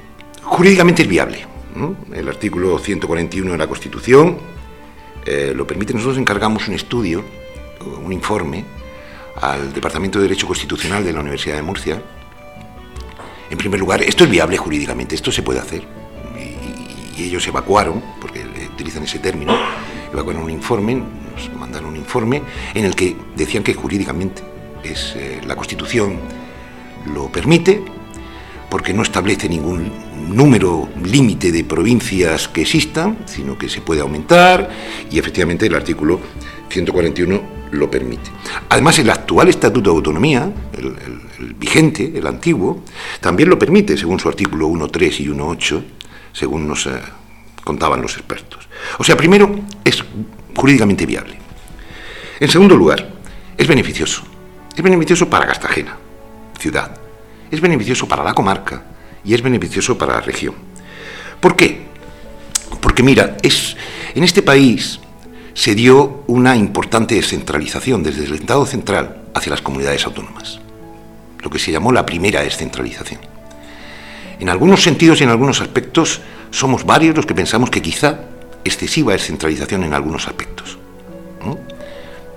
jurídicamente es viable. El artículo 141 de la Constitución eh, lo permite. Nosotros encargamos un estudio, un informe, al Departamento de Derecho Constitucional de la Universidad de Murcia. En primer lugar, esto es viable jurídicamente, esto se puede hacer. Y, ellos evacuaron, porque utilizan ese término, evacuaron un informe, nos mandaron un informe en el que decían que jurídicamente es, eh, la Constitución lo permite, porque no establece ningún número límite de provincias que existan, sino que se puede aumentar y efectivamente el artículo 141 lo permite. Además, el actual Estatuto de Autonomía, el, vigente, el antiguo, también lo permite, según su artículo 1.3 y 1.8, según nos eh, contaban los expertos. O sea, primero, es jurídicamente viable. En segundo lugar, es beneficioso. Es beneficioso para Cartagena, ciudad es beneficioso para la comarca y es beneficioso para la región. ¿Por qué? Porque mira, es, en este país se dio una importante descentralización desde el Estado central hacia las comunidades autónomas, lo que se llamó la primera descentralización. En algunos sentidos y en algunos aspectos somos varios los que pensamos que quizá excesiva descentralización en algunos aspectos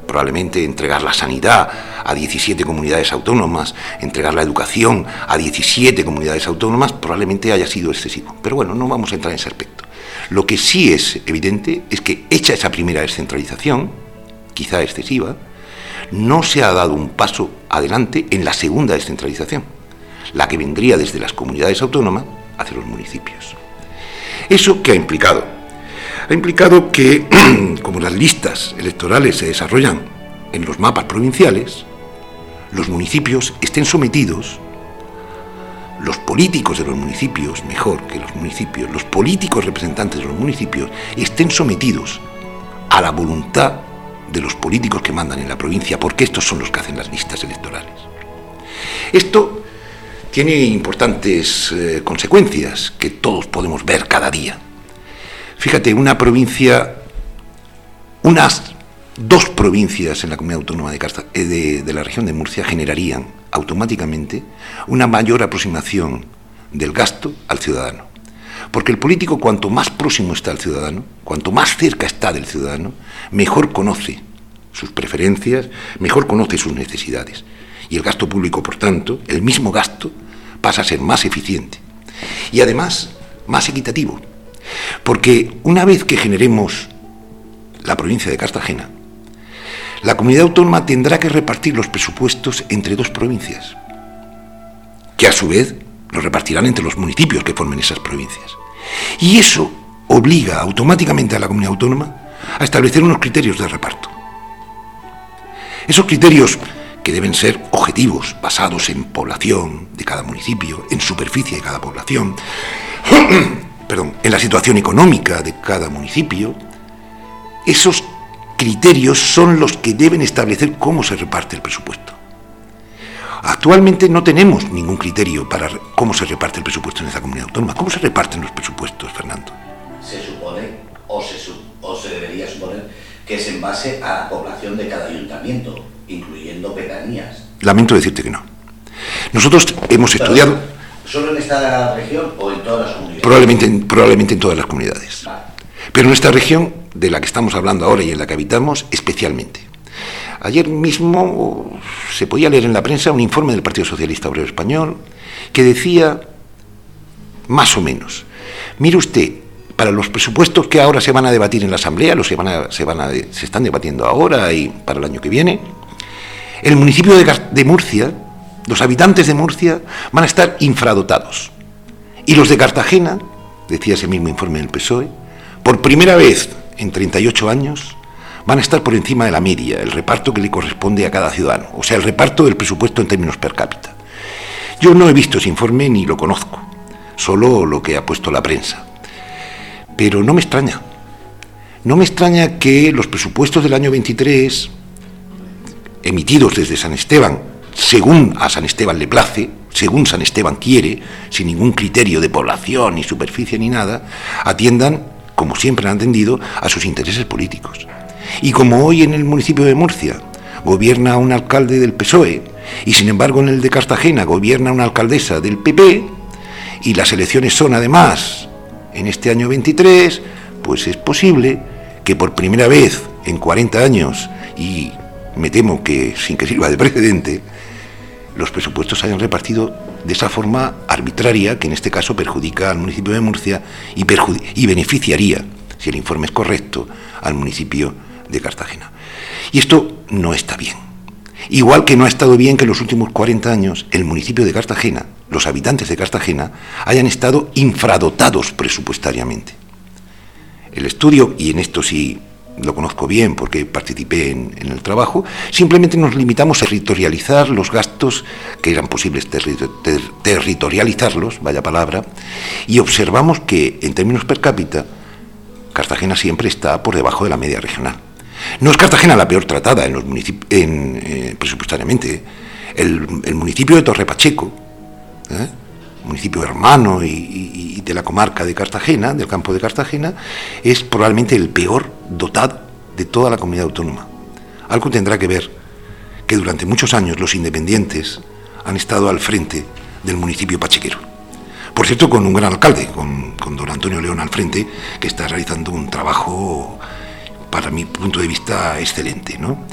probablemente entregar la sanidad a 17 comunidades autónomas, entregar la educación a 17 comunidades autónomas, probablemente haya sido excesivo. Pero bueno, no vamos a entrar en ese aspecto. Lo que sí es evidente es que hecha esa primera descentralización, quizá excesiva, no se ha dado un paso adelante en la segunda descentralización, la que vendría desde las comunidades autónomas hacia los municipios. ¿Eso qué ha implicado? Ha implicado que, como las listas electorales se desarrollan en los mapas provinciales, los municipios estén sometidos, los políticos de los municipios, mejor que los municipios, los políticos representantes de los municipios, estén sometidos a la voluntad de los políticos que mandan en la provincia, porque estos son los que hacen las listas electorales. Esto tiene importantes eh, consecuencias que todos podemos ver cada día. Fíjate, una provincia, unas dos provincias en la comunidad autónoma eh, de, de, la región de Murcia generarían automáticamente una mayor aproximación del gasto al ciudadano. Porque el político cuanto más próximo está al ciudadano, cuanto más cerca está del ciudadano, mejor conoce sus preferencias, mejor conoce sus necesidades. Y el gasto público, por tanto, el mismo gasto, pasa a ser más eficiente. Y además, más equitativo, porque una vez que generemos la provincia de Cartagena, la comunidad autónoma tendrá que repartir los presupuestos entre dos provincias, que a su vez los repartirán entre los municipios que formen esas provincias. Y eso obliga automáticamente a la comunidad autónoma a establecer unos criterios de reparto. Esos criterios que deben ser objetivos, basados en población de cada municipio, en superficie de cada población, perdón, en la situación económica de cada municipio, esos criterios son los que deben establecer cómo se reparte el presupuesto. Actualmente no tenemos ningún criterio para cómo se reparte el presupuesto en esa comunidad autónoma. ¿Cómo se reparten los presupuestos, Fernando? Se supone, o se, o se debería suponer, que es en base a la población de cada ayuntamiento, incluyendo pedanías. Lamento decirte que no. Nosotros hemos estudiado... ¿Solo en esta región o en todas las comunidades? Probablemente, probablemente en todas las comunidades. Pero en esta región, de la que estamos hablando ahora y en la que habitamos, especialmente. Ayer mismo se podía leer en la prensa un informe del Partido Socialista Obrero Español que decía, más o menos, mire usted, para los presupuestos que ahora se van a debatir en la Asamblea, los se, van se, van a, se están debatiendo ahora y para el año que viene, el municipio de, de Murcia Los habitantes de Murcia van a estar infradotados. Y los de Cartagena, decía ese mismo informe del PSOE, por primera vez en 38 años van a estar por encima de la media, el reparto que le corresponde a cada ciudadano, o sea, el reparto del presupuesto en términos per cápita. Yo no he visto ese informe ni lo conozco, solo lo que ha puesto la prensa. Pero no me extraña. No me extraña que los presupuestos del año 23, emitidos desde San Esteban, según a San Esteban le place, según San Esteban quiere, sin ningún criterio de población, ni superficie, ni nada, atiendan, como siempre han atendido, a sus intereses políticos. Y como hoy en el municipio de Murcia gobierna un alcalde del PSOE, y sin embargo en el de Cartagena gobierna una alcaldesa del PP, y las elecciones son además en este año 23, pues es posible que por primera vez en 40 años, y me temo que sin que sirva de precedente, los presupuestos hayan repartido de esa forma arbitraria, que en este caso perjudica al municipio de Murcia y, y beneficiaría, si el informe es correcto, al municipio de Cartagena. Y esto no está bien. Igual que no ha estado bien que en los últimos 40 años el municipio de Cartagena, los habitantes de Cartagena, hayan estado infradotados presupuestariamente. El estudio, y en esto sí lo conozco bien porque participé en, el trabajo, simplemente nos limitamos a territorializar los gastos que eran posibles territorializarlos, vaya palabra, y observamos que en términos per cápita, Cartagena siempre está por debajo de la media regional. No es Cartagena la peor tratada en los en, eh, presupuestariamente. El, municipio de Torre Pacheco, ¿eh? Municipio hermano y, de la comarca de Cartagena, del campo de Cartagena, es probablemente el peor dotado de toda la comunidad autónoma. Algo tendrá que ver que durante muchos años los independientes han estado al frente del municipio pachequero. Por cierto, con un gran alcalde, con, con don Antonio León al frente, que está realizando un trabajo, para mi punto de vista, excelente. ¿no?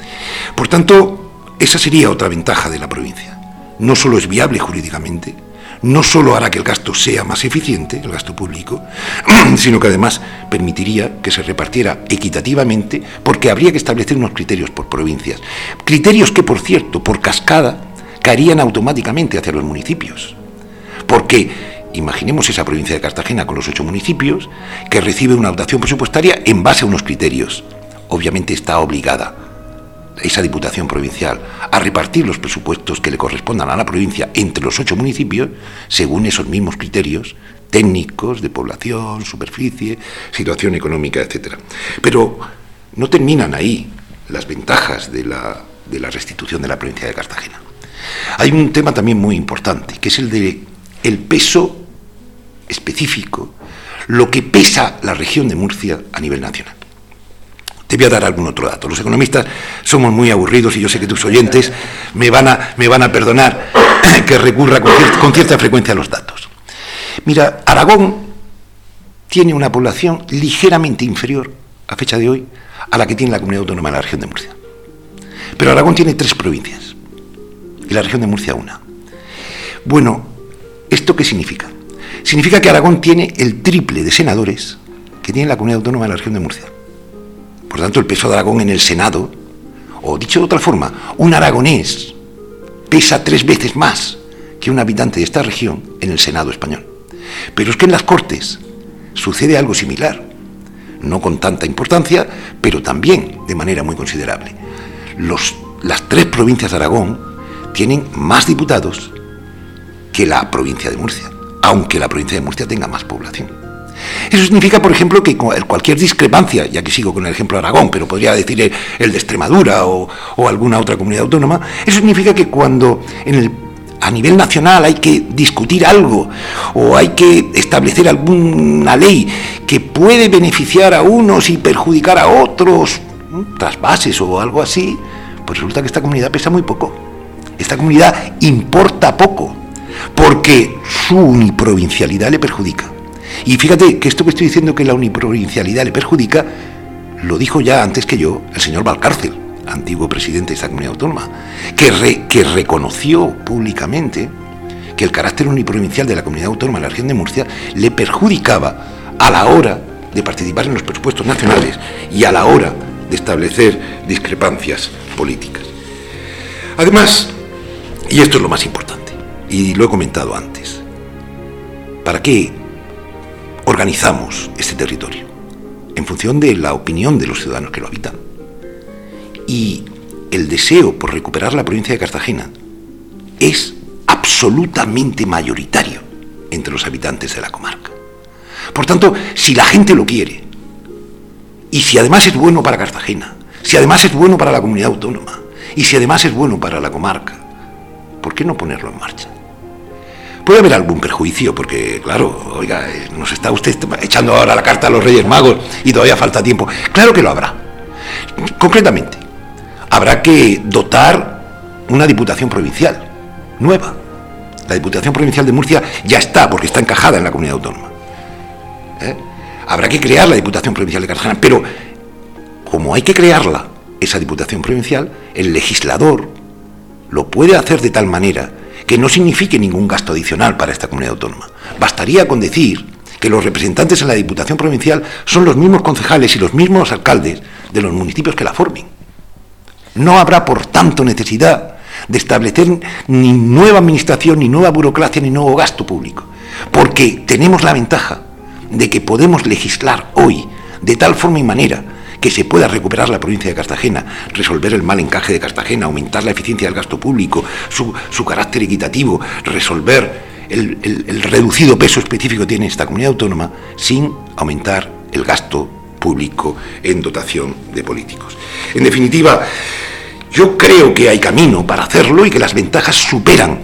Por tanto, esa sería otra ventaja de la provincia. No solo es viable jurídicamente, no solo hará que el gasto sea más eficiente, el gasto público, sino que además permitiría que se repartiera equitativamente, porque habría que establecer unos criterios por provincias. Criterios que, por cierto, por cascada, caerían automáticamente hacia los municipios. Porque imaginemos esa provincia de Cartagena con los ocho municipios, que recibe una dotación presupuestaria en base a unos criterios. Obviamente está obligada esa Diputación Provincial a repartir los presupuestos que le correspondan a la provincia entre los ocho municipios según esos mismos criterios técnicos de población, superficie, situación económica, etc. Pero no terminan ahí las ventajas de la, de la restitución de la provincia de Cartagena. Hay un tema también muy importante, que es el de el peso específico, lo que pesa la región de Murcia a nivel nacional. Te voy a dar algún otro dato. Los economistas somos muy aburridos y yo sé que tus oyentes me van a, me van a perdonar que recurra con, cierta frecuencia a los datos. Mira, Aragón tiene una población ligeramente inferior a fecha de hoy a la que tiene la comunidad autónoma de la región de Murcia. Pero Aragón tiene tres provincias y la región de Murcia una. Bueno, ¿esto qué significa? Significa que Aragón tiene el triple de senadores que tiene la comunidad autónoma de la región de Murcia. Por tanto, el peso de Aragón en el Senado, o dicho de otra forma, un aragonés pesa tres veces más que un habitante de esta región en el Senado español. Pero es que en las Cortes sucede algo similar, no con tanta importancia, pero también de manera muy considerable. las tres provincias de Aragón tienen más diputados que la provincia de Murcia, aunque la provincia de Murcia tenga más población. Eso significa, por ejemplo, que cualquier discrepancia, ya que sigo con el ejemplo de Aragón, pero podría decir el de Extremadura o, alguna otra comunidad autónoma, eso significa que cuando a nivel nacional hay que discutir algo o hay que establecer alguna ley que puede beneficiar a unos y perjudicar a otros, trasvases o algo así, pues resulta que esta comunidad pesa muy poco. Esta comunidad importa poco, porque su uniprovincialidad le perjudica. Y fíjate que esto que estoy diciendo que la uniprovincialidad le perjudica, lo dijo ya antes que yo el señor Valcárcel, antiguo presidente de esta comunidad autónoma, que, reconoció públicamente que el carácter uniprovincial de la comunidad autónoma de la región de Murcia le perjudicaba a la hora de participar en los presupuestos nacionales y a la hora de establecer discrepancias políticas. Además, y esto es lo más importante, y lo he comentado antes. ¿Para qué organizamos este territorio? En función de la opinión de los ciudadanos que lo habitan. Y el deseo por recuperar la provincia de Cartagena es absolutamente mayoritario entre los habitantes de la comarca. Por tanto, si la gente lo quiere, y si además es bueno para Cartagena, si además es bueno para la comunidad autónoma, y si además es bueno para la comarca, ¿por qué no ponerlo en marcha? Puede haber algún perjuicio, porque, claro, oiga, eh, nos está usted echando ahora la carta a los Reyes Magos y todavía falta tiempo. Claro que lo habrá. Concretamente, habrá que dotar una diputación provincial nueva. La Diputación Provincial de Murcia ya está, porque está encajada en la comunidad autónoma. ¿Eh? Habrá que crear la Diputación Provincial de Cartagena, pero como hay que crearla, esa Diputación Provincial, el legislador lo puede hacer de tal manera que no signifique ningún gasto adicional para esta comunidad autónoma. Bastaría con decir que los representantes en la Diputación Provincial son los mismos concejales y los mismos alcaldes de los municipios que la formen. No habrá, por tanto, necesidad de establecer ni nueva administración, ni nueva burocracia, ni nuevo gasto público. Porque tenemos la ventaja de que podemos legislar hoy de tal forma y manera que se pueda recuperar la provincia de Cartagena, resolver el mal encaje de Cartagena, aumentar la eficiencia del gasto público, su, carácter equitativo, resolver el, el reducido peso específico que tiene esta comunidad autónoma, sin aumentar el gasto público en dotación de políticos. En definitiva, yo creo que hay camino para hacerlo y que las ventajas superan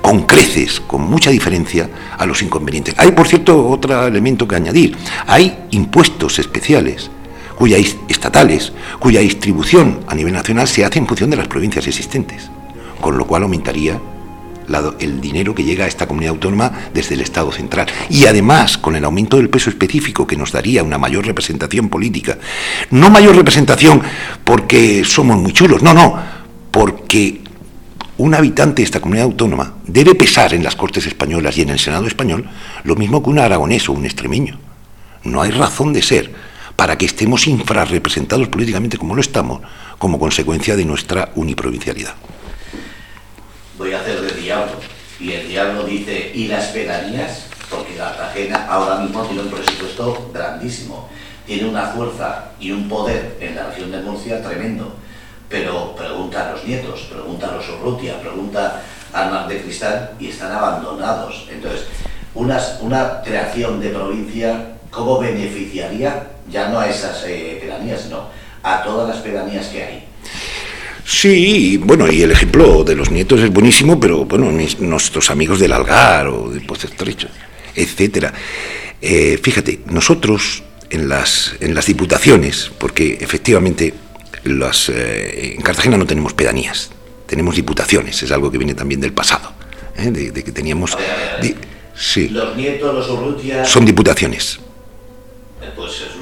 con creces, con mucha diferencia, a los inconvenientes. Hay, por cierto, otro elemento que añadir. Hay impuestos especiales cuya, estatales, cuya distribución a nivel nacional se hace en función de las provincias existentes, con lo cual aumentaría el dinero que llega a esta comunidad autónoma desde el Estado central. Y además, con el aumento del peso específico que nos daría una mayor representación política, no mayor representación porque somos muy chulos, no, no, porque un habitante de esta comunidad autónoma debe pesar en las Cortes Españolas y en el Senado español lo mismo que un aragonés o un extremeño. No hay razón de ser para que estemos infrarrepresentados políticamente como lo estamos, como consecuencia de nuestra uniprovincialidad voy a hacer de diablo. Y el diablo dice, ¿y las pedanías? Porque Cartagena ahora mismo tiene un presupuesto grandísimo. Tiene una fuerza y un poder en la región de Murcia tremendo. Pero pregunta a los nietos, pregunta a los Urrutia, pregunta al Mar de Cristal y están abandonados. Entonces, una creación de provincia, ¿cómo beneficiaría ya no a esas eh, pedanías, sino a todas las pedanías que hay? Sí, bueno, y el ejemplo de los nietos es buenísimo, pero bueno, nuestros amigos del Algar o del Pozo Estrecho, etcétera. Eh, fíjate, nosotros en las, en las diputaciones, porque efectivamente las, eh, en Cartagena no tenemos pedanías, tenemos diputaciones, es algo que viene también del pasado, ¿eh? de, que teníamos... sí. Los nietos, los Urrutia... Son diputaciones. Pues es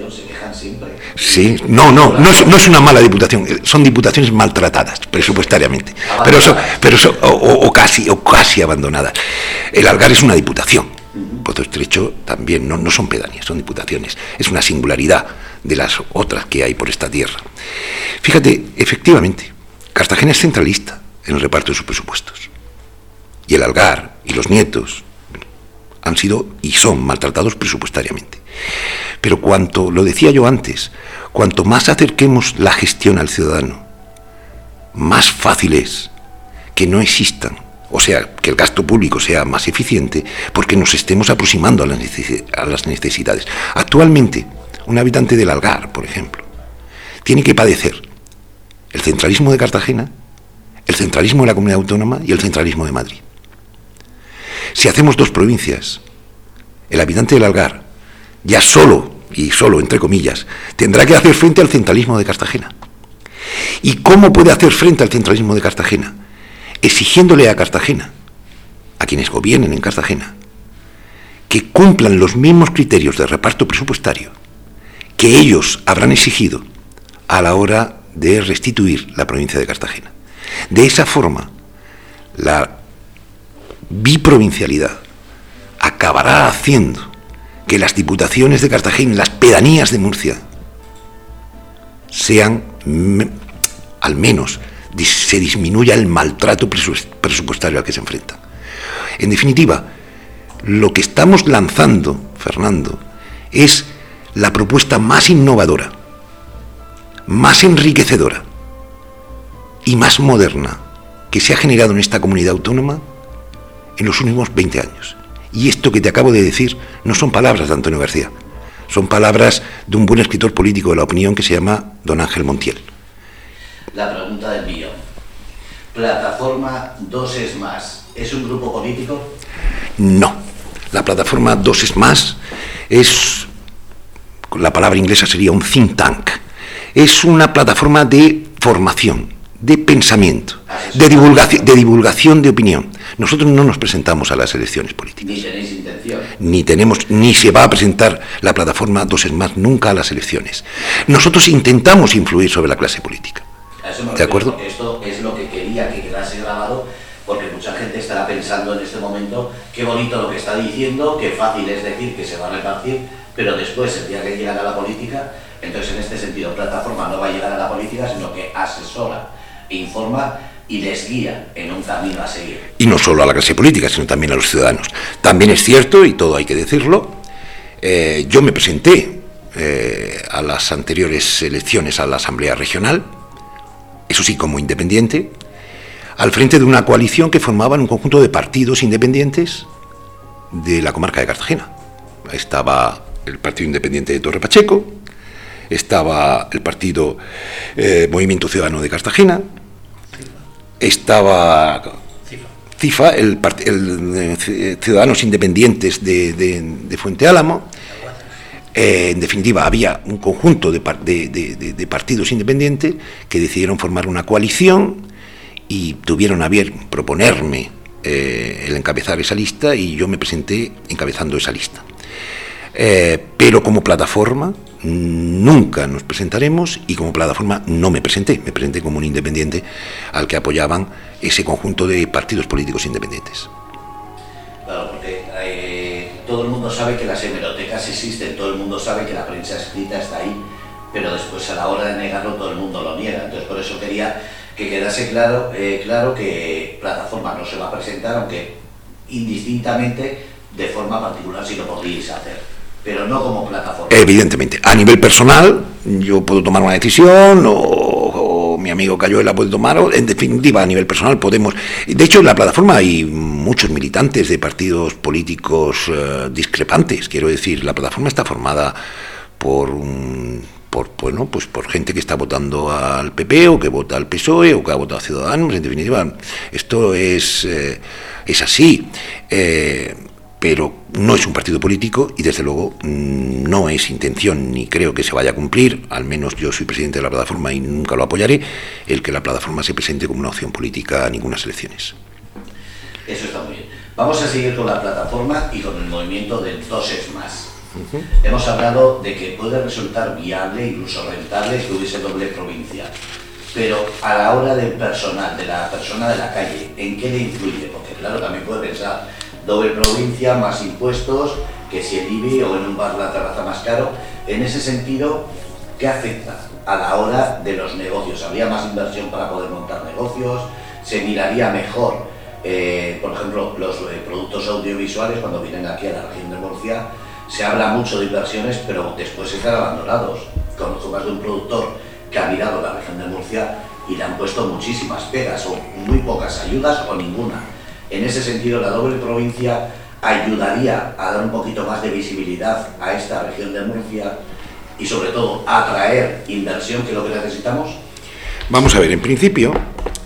diputación, se quejan siempre. Sí, no, no, no es, una mala diputación, eh, son diputaciones maltratadas presupuestariamente, pero eso, pero o, casi, o casi abandonadas. El Algar es una diputación, Pozo Estrecho también, no, no son pedanías, son diputaciones, es una singularidad de las otras que hay por esta tierra. Fíjate, efectivamente, Cartagena es centralista en el reparto de sus presupuestos. Y el Algar y los nietos han sido y son maltratados presupuestariamente. Pero cuanto, lo decía yo antes, cuanto más acerquemos la gestión al ciudadano, más fácil es que no existan, o sea, que el gasto público sea más eficiente, porque nos estemos aproximando a las necesidades. Actualmente, un habitante del Algar, por ejemplo, tiene que padecer el centralismo de Cartagena, el centralismo de la comunidad autónoma y el centralismo de Madrid. Si hacemos dos provincias, el habitante del Algar ya solo, y solo entre comillas, tendrá que hacer frente al centralismo de Cartagena. ¿Y cómo puede hacer frente al centralismo de Cartagena? Exigiéndole a Cartagena, a quienes gobiernen en Cartagena, que cumplan los mismos criterios de reparto presupuestario que ellos habrán exigido a la hora de restituir la provincia de Cartagena. De esa forma, la biprovincialidad acabará haciendo que las diputaciones de Cartagena, las pedanías de Murcia, sean al menos se disminuya el maltrato presupuestario al que se enfrenta. En definitiva, lo que estamos lanzando, Fernando, es la propuesta más innovadora, más enriquecedora y más moderna que se ha generado en esta comunidad autónoma en los últimos 20 años. Y esto que te acabo de decir no son palabras de Antonio García, son palabras de un buen escritor político de la opinión que se llama don Ángel Montiel. La pregunta del millón. Plataforma 2 es más, ¿es un grupo político? No. La plataforma 2 es más es, la palabra inglesa sería un think tank. Es una plataforma de formación, de pensamiento, de divulgación, de divulgación de opinión. Nosotros no nos presentamos a las elecciones políticas. Ni tenéis intención. Ni tenemos, ni se va a presentar la plataforma Dos es más nunca a las elecciones. Nosotros intentamos influir sobre la clase política. ¿De acuerdo? Esto es lo que quería que quedase grabado, porque mucha gente estará pensando en este momento qué bonito lo que está diciendo, qué fácil es decir que se va a repartir, pero después, el día que llegará a la política, entonces en este sentido, plataforma no va a llegar a la política, sino que asesora informa y les guía en un camino a seguir. Y no solo a la clase política, sino también a los ciudadanos. También es cierto, y todo hay que decirlo, eh, yo me presenté eh, a las anteriores elecciones a la Asamblea Regional, eso sí como independiente, al frente de una coalición que formaban un conjunto de partidos independientes de la comarca de Cartagena. Estaba el Partido Independiente de Torre Pacheco, estaba el Partido eh, Movimiento Ciudadano de Cartagena, estaba CIFA, el, eh, Ciudadanos Independientes de, Fuente Álamo. Eh, en definitiva, había un conjunto de, partidos independientes que decidieron formar una coalición y tuvieron a bien proponerme eh, el encabezar esa lista y yo me presenté encabezando esa lista. pero como plataforma, nunca nos presentaremos y como plataforma no me presenté, me presenté como un independiente al que apoyaban ese conjunto de partidos políticos independientes. Claro, porque eh, todo el mundo sabe que las hemerotecas existen, todo el mundo sabe que la prensa escrita está ahí, pero después a la hora de negarlo todo el mundo lo niega. Entonces por eso quería que quedase claro, eh, claro que plataforma no se va a presentar, aunque indistintamente de forma particular si lo podríais hacer pero no como plataforma. Evidentemente. A nivel personal, yo puedo tomar una decisión o, mi amigo Cayuela puede tomar, o en definitiva, a nivel personal podemos... De hecho, en la plataforma hay muchos militantes de partidos políticos eh, discrepantes. Quiero decir, la plataforma está formada por por, bueno, pues por gente que está votando al PP o que vota al PSOE o que ha votado a Ciudadanos, en definitiva, esto es, eh, es así. Eh, pero no es un partido político y desde luego mm, no es intención ni creo que se vaya a cumplir, al menos yo soy presidente de la plataforma y nunca lo apoyaré, el que la plataforma se presente como una opción política a ninguna elecciones. Eso está muy bien. Vamos a seguir con la plataforma y con el movimiento del dos es más. Hemos hablado de que puede resultar viable, incluso rentable, que hubiese doble provincia. Pero a la hora del personal, de la persona de la calle, ¿en qué le influye? Porque claro, también puede pensar, doble provincia, más impuestos, que si el IBI o en un bar la terraza más caro. En ese sentido, ¿qué afecta a la hora de los negocios? ¿Habría más inversión para poder montar negocios? ¿Se miraría mejor, eh, por ejemplo, los eh, productos audiovisuales cuando vienen aquí a la región de Murcia? Se habla mucho de inversiones, pero después están abandonados. Conozco más de un productor que ha mirado la región de Murcia y le han puesto muchísimas pegas o muy pocas ayudas o ninguna. En ese sentido, la doble provincia ayudaría a dar un poquito más de visibilidad a esta región de Murcia y sobre todo a atraer inversión, que es lo que necesitamos? Vamos a ver, en principio,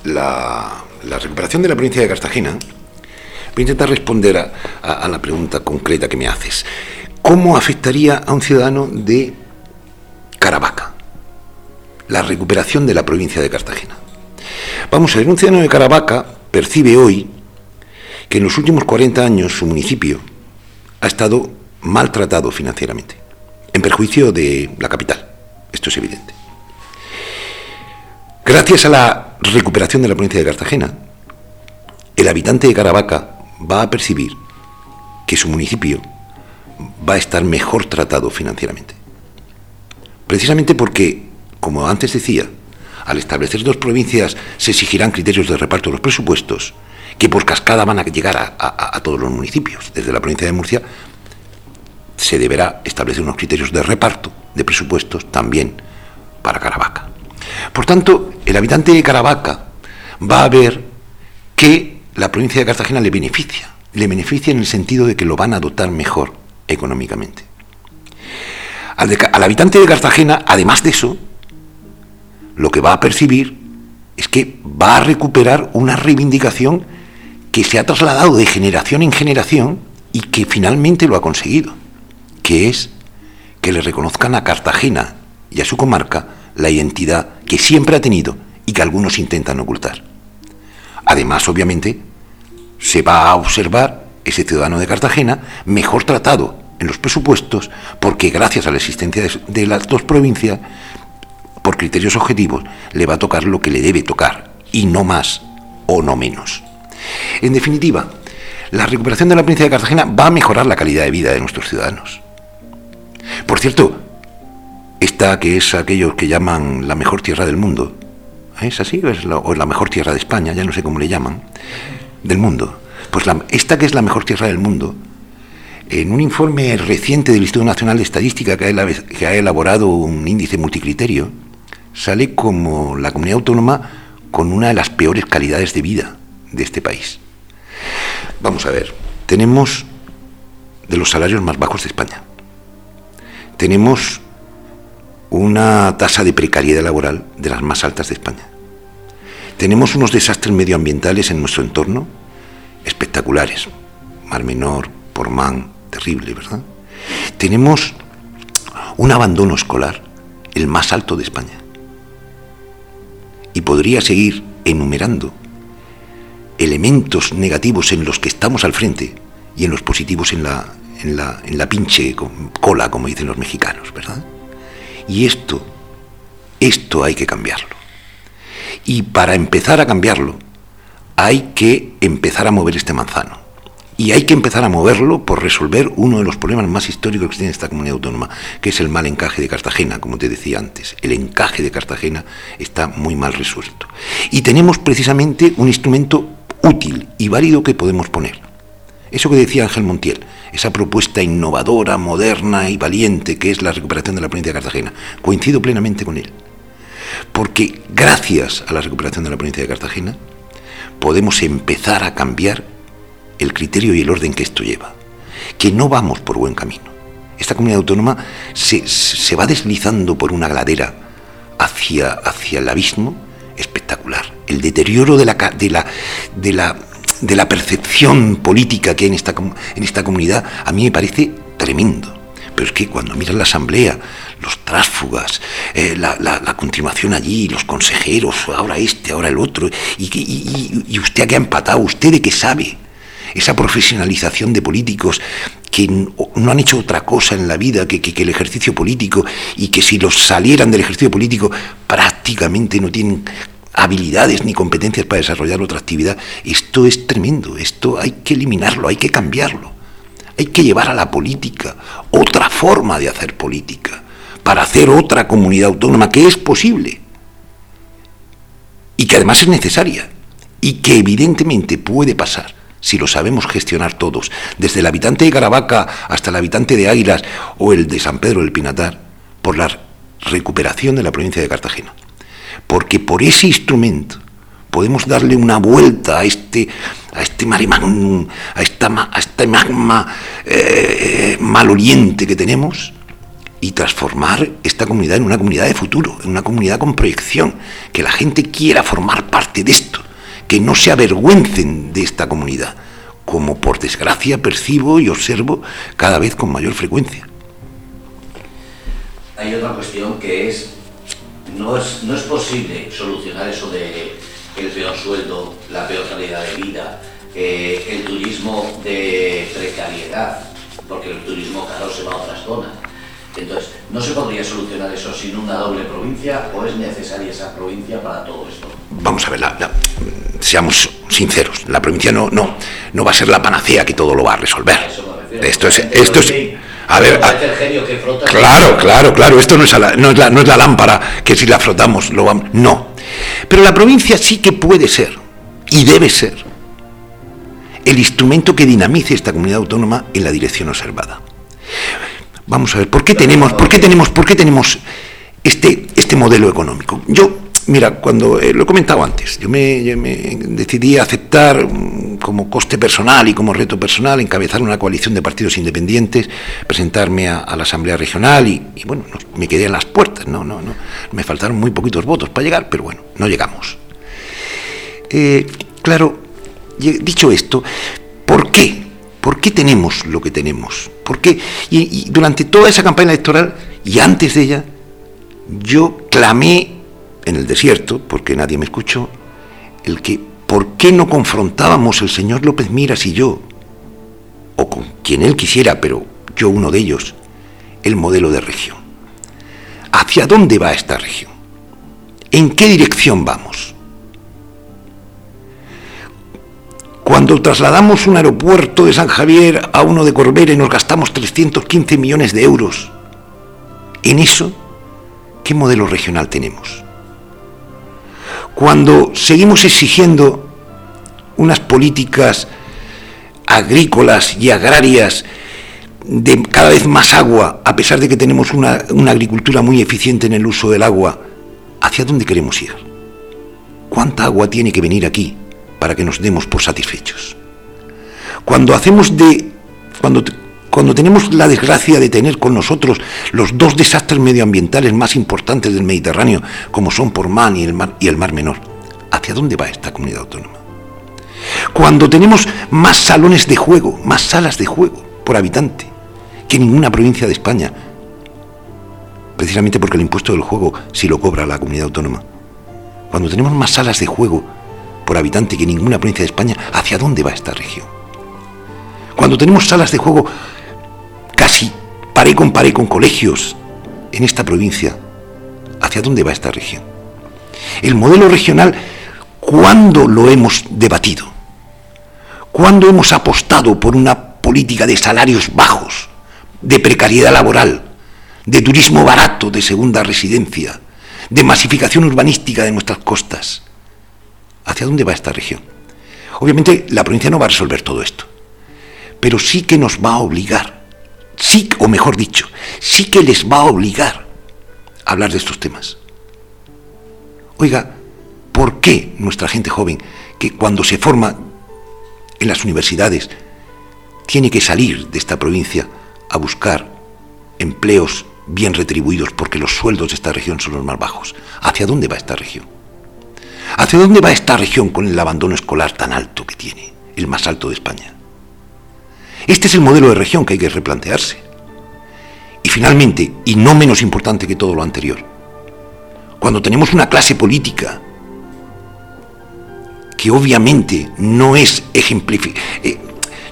la, recuperación de la provincia de Cartagena, voy a intentar responder a, a la pregunta concreta que me haces. ¿Cómo afectaría a un ciudadano de Caravaca la recuperación de la provincia de Cartagena? Vamos a ver, un ciudadano de Caravaca percibe hoy que en los últimos 40 años su municipio ha estado maltratado financieramente, en perjuicio de la capital. Esto es evidente. Gracias a la recuperación de la provincia de Cartagena, el habitante de Caravaca va a percibir que su municipio va a estar mejor tratado financieramente. Precisamente porque, como antes decía, al establecer dos provincias se exigirán criterios de reparto de los presupuestos que por cascada van a llegar a, todos los municipios. Desde la provincia de Murcia se deberá establecer unos criterios de reparto de presupuestos también para Caravaca. Por tanto, el habitante de Caravaca va a ver que la provincia de Cartagena le beneficia, le beneficia en el sentido de que lo van a dotar mejor económicamente. Al habitante de Cartagena, además de eso, lo que va a percibir es que va a recuperar una reivindicación que se ha trasladado de generación en generación y que finalmente lo ha conseguido, que es que le reconozcan a Cartagena y a su comarca la identidad que siempre ha tenido y que algunos intentan ocultar. Además, obviamente, se va a observar ese ciudadano de Cartagena mejor tratado en los presupuestos porque gracias a la existencia de las dos provincias, por criterios objetivos, le va a tocar lo que le debe tocar y no más o no menos. En definitiva, la recuperación de la provincia de Cartagena va a mejorar la calidad de vida de nuestros ciudadanos. Por cierto, esta que es aquello que llaman la mejor tierra del mundo, ¿es así? ¿O es la, mejor tierra de España? Ya no sé cómo le llaman. Del mundo. Pues esta que es la mejor tierra del mundo, en un informe reciente del Instituto Nacional de Estadística que ha, elaborado un índice multicriterio, sale como la comunidad autónoma con una de las peores calidades de vida de este país. Vamos a ver, tenemos de los salarios más bajos de España. Tenemos una tasa de precariedad laboral de las más altas de España. Tenemos unos desastres medioambientales en nuestro entorno espectaculares. Mar Menor, Portmán, terrible, ¿verdad? Tenemos un abandono escolar, el más alto de España. Y podría seguir enumerando elementos negativos en los que estamos al frente y en los positivos en la, en la, en la pinche cola, como dicen los mexicanos, ¿verdad? Y esto, esto hay que cambiarlo. Y para empezar a cambiarlo, hay que empezar a mover este manzano. Y hay que empezar a moverlo por resolver uno de los problemas más históricos que tiene esta comunidad autónoma, que es el mal encaje de Cartagena, como te decía antes. El encaje de Cartagena está muy mal resuelto. Y tenemos precisamente un instrumento útil y válido que podemos poner. Eso que decía Ángel Montiel, esa propuesta innovadora, moderna y valiente que es la recuperación de la provincia de Cartagena. Coincido plenamente con él. Porque gracias a la recuperación de la provincia de Cartagena podemos empezar a cambiar el criterio y el orden que esto lleva. Que no vamos por buen camino. Esta comunidad autónoma se, va deslizando por una gladera hacia, hacia el abismo espectacular. El deterioro de la, de la, de la de la percepción política que hay en esta, en esta comunidad, a mí me parece tremendo. Pero es que cuando miran la asamblea, los tránsfugas, eh, la, continuación allí, los consejeros, ahora este, ahora el otro, y, y, usted que ha empatado, usted de qué sabe, esa profesionalización de políticos que no han hecho otra cosa en la vida que, el ejercicio político y que si los salieran del ejercicio político prácticamente no tienen habilidades ni competencias para desarrollar otra actividad. Esto es tremendo, esto hay que eliminarlo, hay que cambiarlo. Hay que llevar a la política otra forma de hacer política, para hacer otra comunidad autónoma que es posible y que además es necesaria y que evidentemente puede pasar si lo sabemos gestionar todos, desde el habitante de Caravaca hasta el habitante de Águilas o el de San Pedro del Pinatar, por la recuperación de la provincia de Cartagena. Porque por ese instrumento podemos darle una vuelta a este, a este a, esta, a este magma eh, maloliente que tenemos y transformar esta comunidad en una comunidad de futuro, en una comunidad con proyección, que la gente quiera formar parte de esto, que no se avergüencen de esta comunidad, como por desgracia percibo y observo cada vez con mayor frecuencia. Hay otra cuestión que es no es, no es posible solucionar eso de el peor sueldo, la peor calidad de vida, eh, el turismo de precariedad, porque el turismo caro se va a otras zonas. Entonces, ¿no se podría solucionar eso sin una doble provincia o es necesaria esa provincia para todo esto? Vamos a ver, seamos sinceros, la provincia no, no, no va a ser la panacea que todo lo va a resolver. Esto es, esto es, A ver, claro, claro, claro, esto no es, la, no, es la, no es la lámpara que si la frotamos lo vamos. No. Pero la provincia sí que puede ser y debe ser el instrumento que dinamice esta comunidad autónoma en la dirección observada. Vamos a ver, ¿por qué tenemos, por qué tenemos, por qué tenemos este, este modelo económico? Yo, mira, cuando eh, lo he comentado antes, yo me, decidí aceptar mm, como coste personal y como reto personal encabezar una coalición de partidos independientes, presentarme a, la Asamblea Regional y, bueno, me quedé en las puertas, no, no, no, me faltaron muy poquitos votos para llegar, pero bueno, no llegamos. Eh, claro, dicho esto, ¿por qué? ¿Por qué tenemos lo que tenemos? ¿Por qué? Y, durante toda esa campaña electoral y antes de ella, yo clamé en el desierto, porque nadie me escuchó, el que ¿por qué no confrontábamos el señor López Miras y yo, o con quien él quisiera, pero yo uno de ellos, el modelo de región? ¿Hacia dónde va esta región? ¿En qué dirección vamos? Cuando trasladamos un aeropuerto de San Javier a uno de Corbera y nos gastamos 315 millones de euros, en eso, ¿qué modelo regional tenemos? Cuando seguimos exigiendo unas políticas agrícolas y agrarias de cada vez más agua, a pesar de que tenemos una, agricultura muy eficiente en el uso del agua, ¿hacia dónde queremos ir? ¿Cuánta agua tiene que venir aquí para que nos demos por satisfechos. Cuando hacemos de. Cuando, cuando tenemos la desgracia de tener con nosotros los dos desastres medioambientales más importantes del Mediterráneo, como son por Man y el Mar, y el mar Menor, ¿hacia dónde va esta comunidad autónoma? Cuando tenemos más salones de juego, más salas de juego por habitante que ninguna provincia de España, precisamente porque el impuesto del juego sí lo cobra la comunidad autónoma. Cuando tenemos más salas de juego por habitante que ninguna provincia de España, ¿hacia dónde va esta región? Cuando tenemos salas de juego casi paré con paré con colegios en esta provincia, ¿hacia dónde va esta región? El modelo regional, ¿cuándo lo hemos debatido? ¿Cuándo hemos apostado por una política de salarios bajos, de precariedad laboral, de turismo barato, de segunda residencia, de masificación urbanística de nuestras costas? ¿Hacia dónde va esta región? Obviamente la provincia no va a resolver todo esto, pero sí que nos va a obligar, sí, o mejor dicho, sí que les va a obligar a hablar de estos temas. Oiga, ¿por qué nuestra gente joven, que cuando se forma en las universidades, tiene que salir de esta provincia a buscar empleos bien retribuidos porque los sueldos de esta región son los más bajos? ¿Hacia dónde va esta región? ¿Hacia dónde va esta región con el abandono escolar tan alto que tiene, el más alto de España? Este es el modelo de región que hay que replantearse. Y finalmente, y no menos importante que todo lo anterior, cuando tenemos una clase política que obviamente no es eh,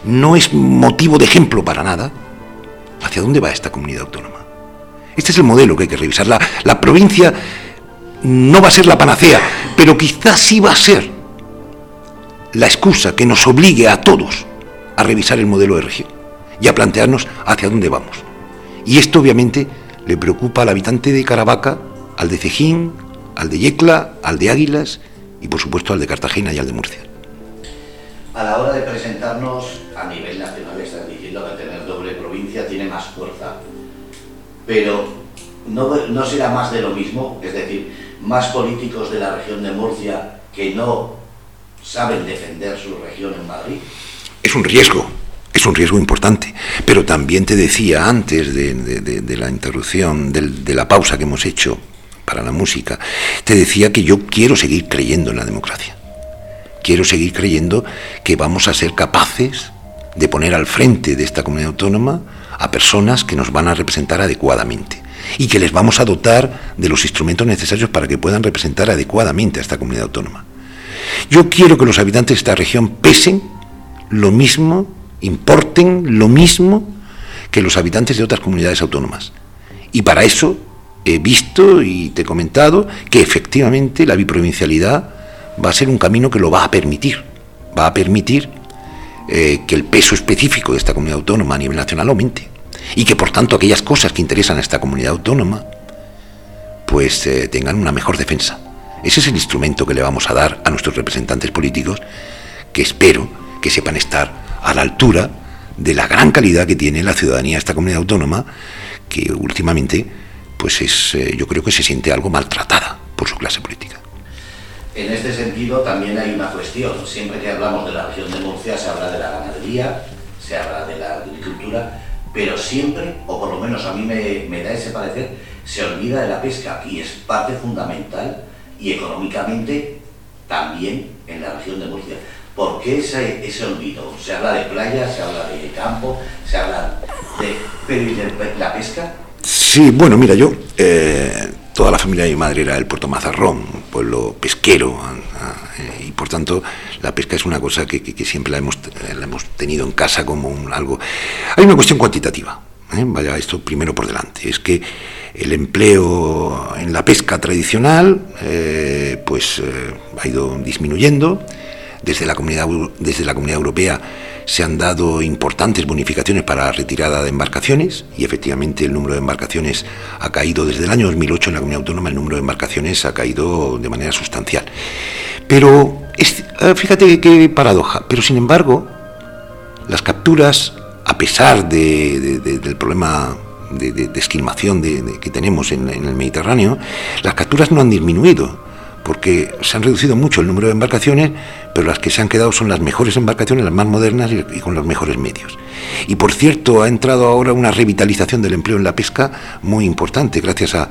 no es motivo de ejemplo para nada, ¿hacia dónde va esta comunidad autónoma? Este es el modelo que hay que revisar. La, la provincia no va a ser la panacea, pero quizás sí va a ser la excusa que nos obligue a todos a revisar el modelo de región y a plantearnos hacia dónde vamos. Y esto obviamente le preocupa al habitante de Caravaca, al de Cejín, al de Yecla, al de Águilas y por supuesto al de Cartagena y al de Murcia. A la hora de presentarnos a nivel nacional están diciendo que tener doble provincia tiene más fuerza, pero no, no será más de lo mismo, es decir, más políticos de la región de Murcia que no saben defender su región en Madrid? Es un riesgo, es un riesgo importante. Pero también te decía antes de, la interrupción, de la pausa que hemos hecho para la música, te decía que yo quiero seguir creyendo en la democracia. Quiero seguir creyendo que vamos a ser capaces de poner al frente de esta comunidad autónoma a personas que nos van a representar adecuadamente y que les vamos a dotar de los instrumentos necesarios para que puedan representar adecuadamente a esta comunidad autónoma. Yo quiero que los habitantes de esta región pesen lo mismo, importen lo mismo que los habitantes de otras comunidades autónomas. Y para eso he visto y te he comentado que efectivamente la biprovincialidad va a ser un camino que lo va a permitir. Va a permitir eh, que el peso específico de esta comunidad autónoma a nivel nacional aumente. Y que por tanto aquellas cosas que interesan a esta comunidad autónoma pues eh, tengan una mejor defensa. Ese es el instrumento que le vamos a dar a nuestros representantes políticos, que espero que sepan estar a la altura de la gran calidad que tiene la ciudadanía de esta comunidad autónoma, que últimamente, pues es, eh, yo creo que se siente algo maltratada por su clase política. En este sentido también hay una cuestión. Siempre que hablamos de la región de Murcia se habla de la ganadería, se habla de la agricultura, pero siempre, o por lo menos a mí me, me da ese parecer, se olvida de la pesca y es parte fundamental y económicamente también en la región de Murcia. ¿Por qué ese, ese olvido? Se habla de playa, se habla de campo, se habla de... ¿Pero y de la pesca? Sí, bueno, mira, yo... Eh, toda la familia de mi madre era del Puerto Mazarrón, pueblo pesquero, y por tanto la pesca es una cosa que, siempre la hemos, la hemos, tenido en casa como algo... Hay una cuestión cuantitativa, ¿eh? vaya esto primero por delante, es que el empleo en la pesca tradicional eh, pues ha ido disminuyendo, desde la comunidad, desde la comunidad europea se han dado importantes bonificaciones para la retirada de embarcaciones y efectivamente el número de embarcaciones ha caído desde el año 2008 en la comunidad autónoma, el número de embarcaciones ha caído de manera sustancial. Pero eh, fíjate qué paradoja, pero sin embargo las capturas, a pesar del problema de, esquilmación que tenemos en el Mediterráneo, las capturas no han disminuido porque se han reducido mucho el número de embarcaciones, pero las que se han quedado son las mejores embarcaciones, las más modernas y, con los mejores medios. Y por cierto, ha entrado ahora una revitalización del empleo en la pesca muy importante, gracias a,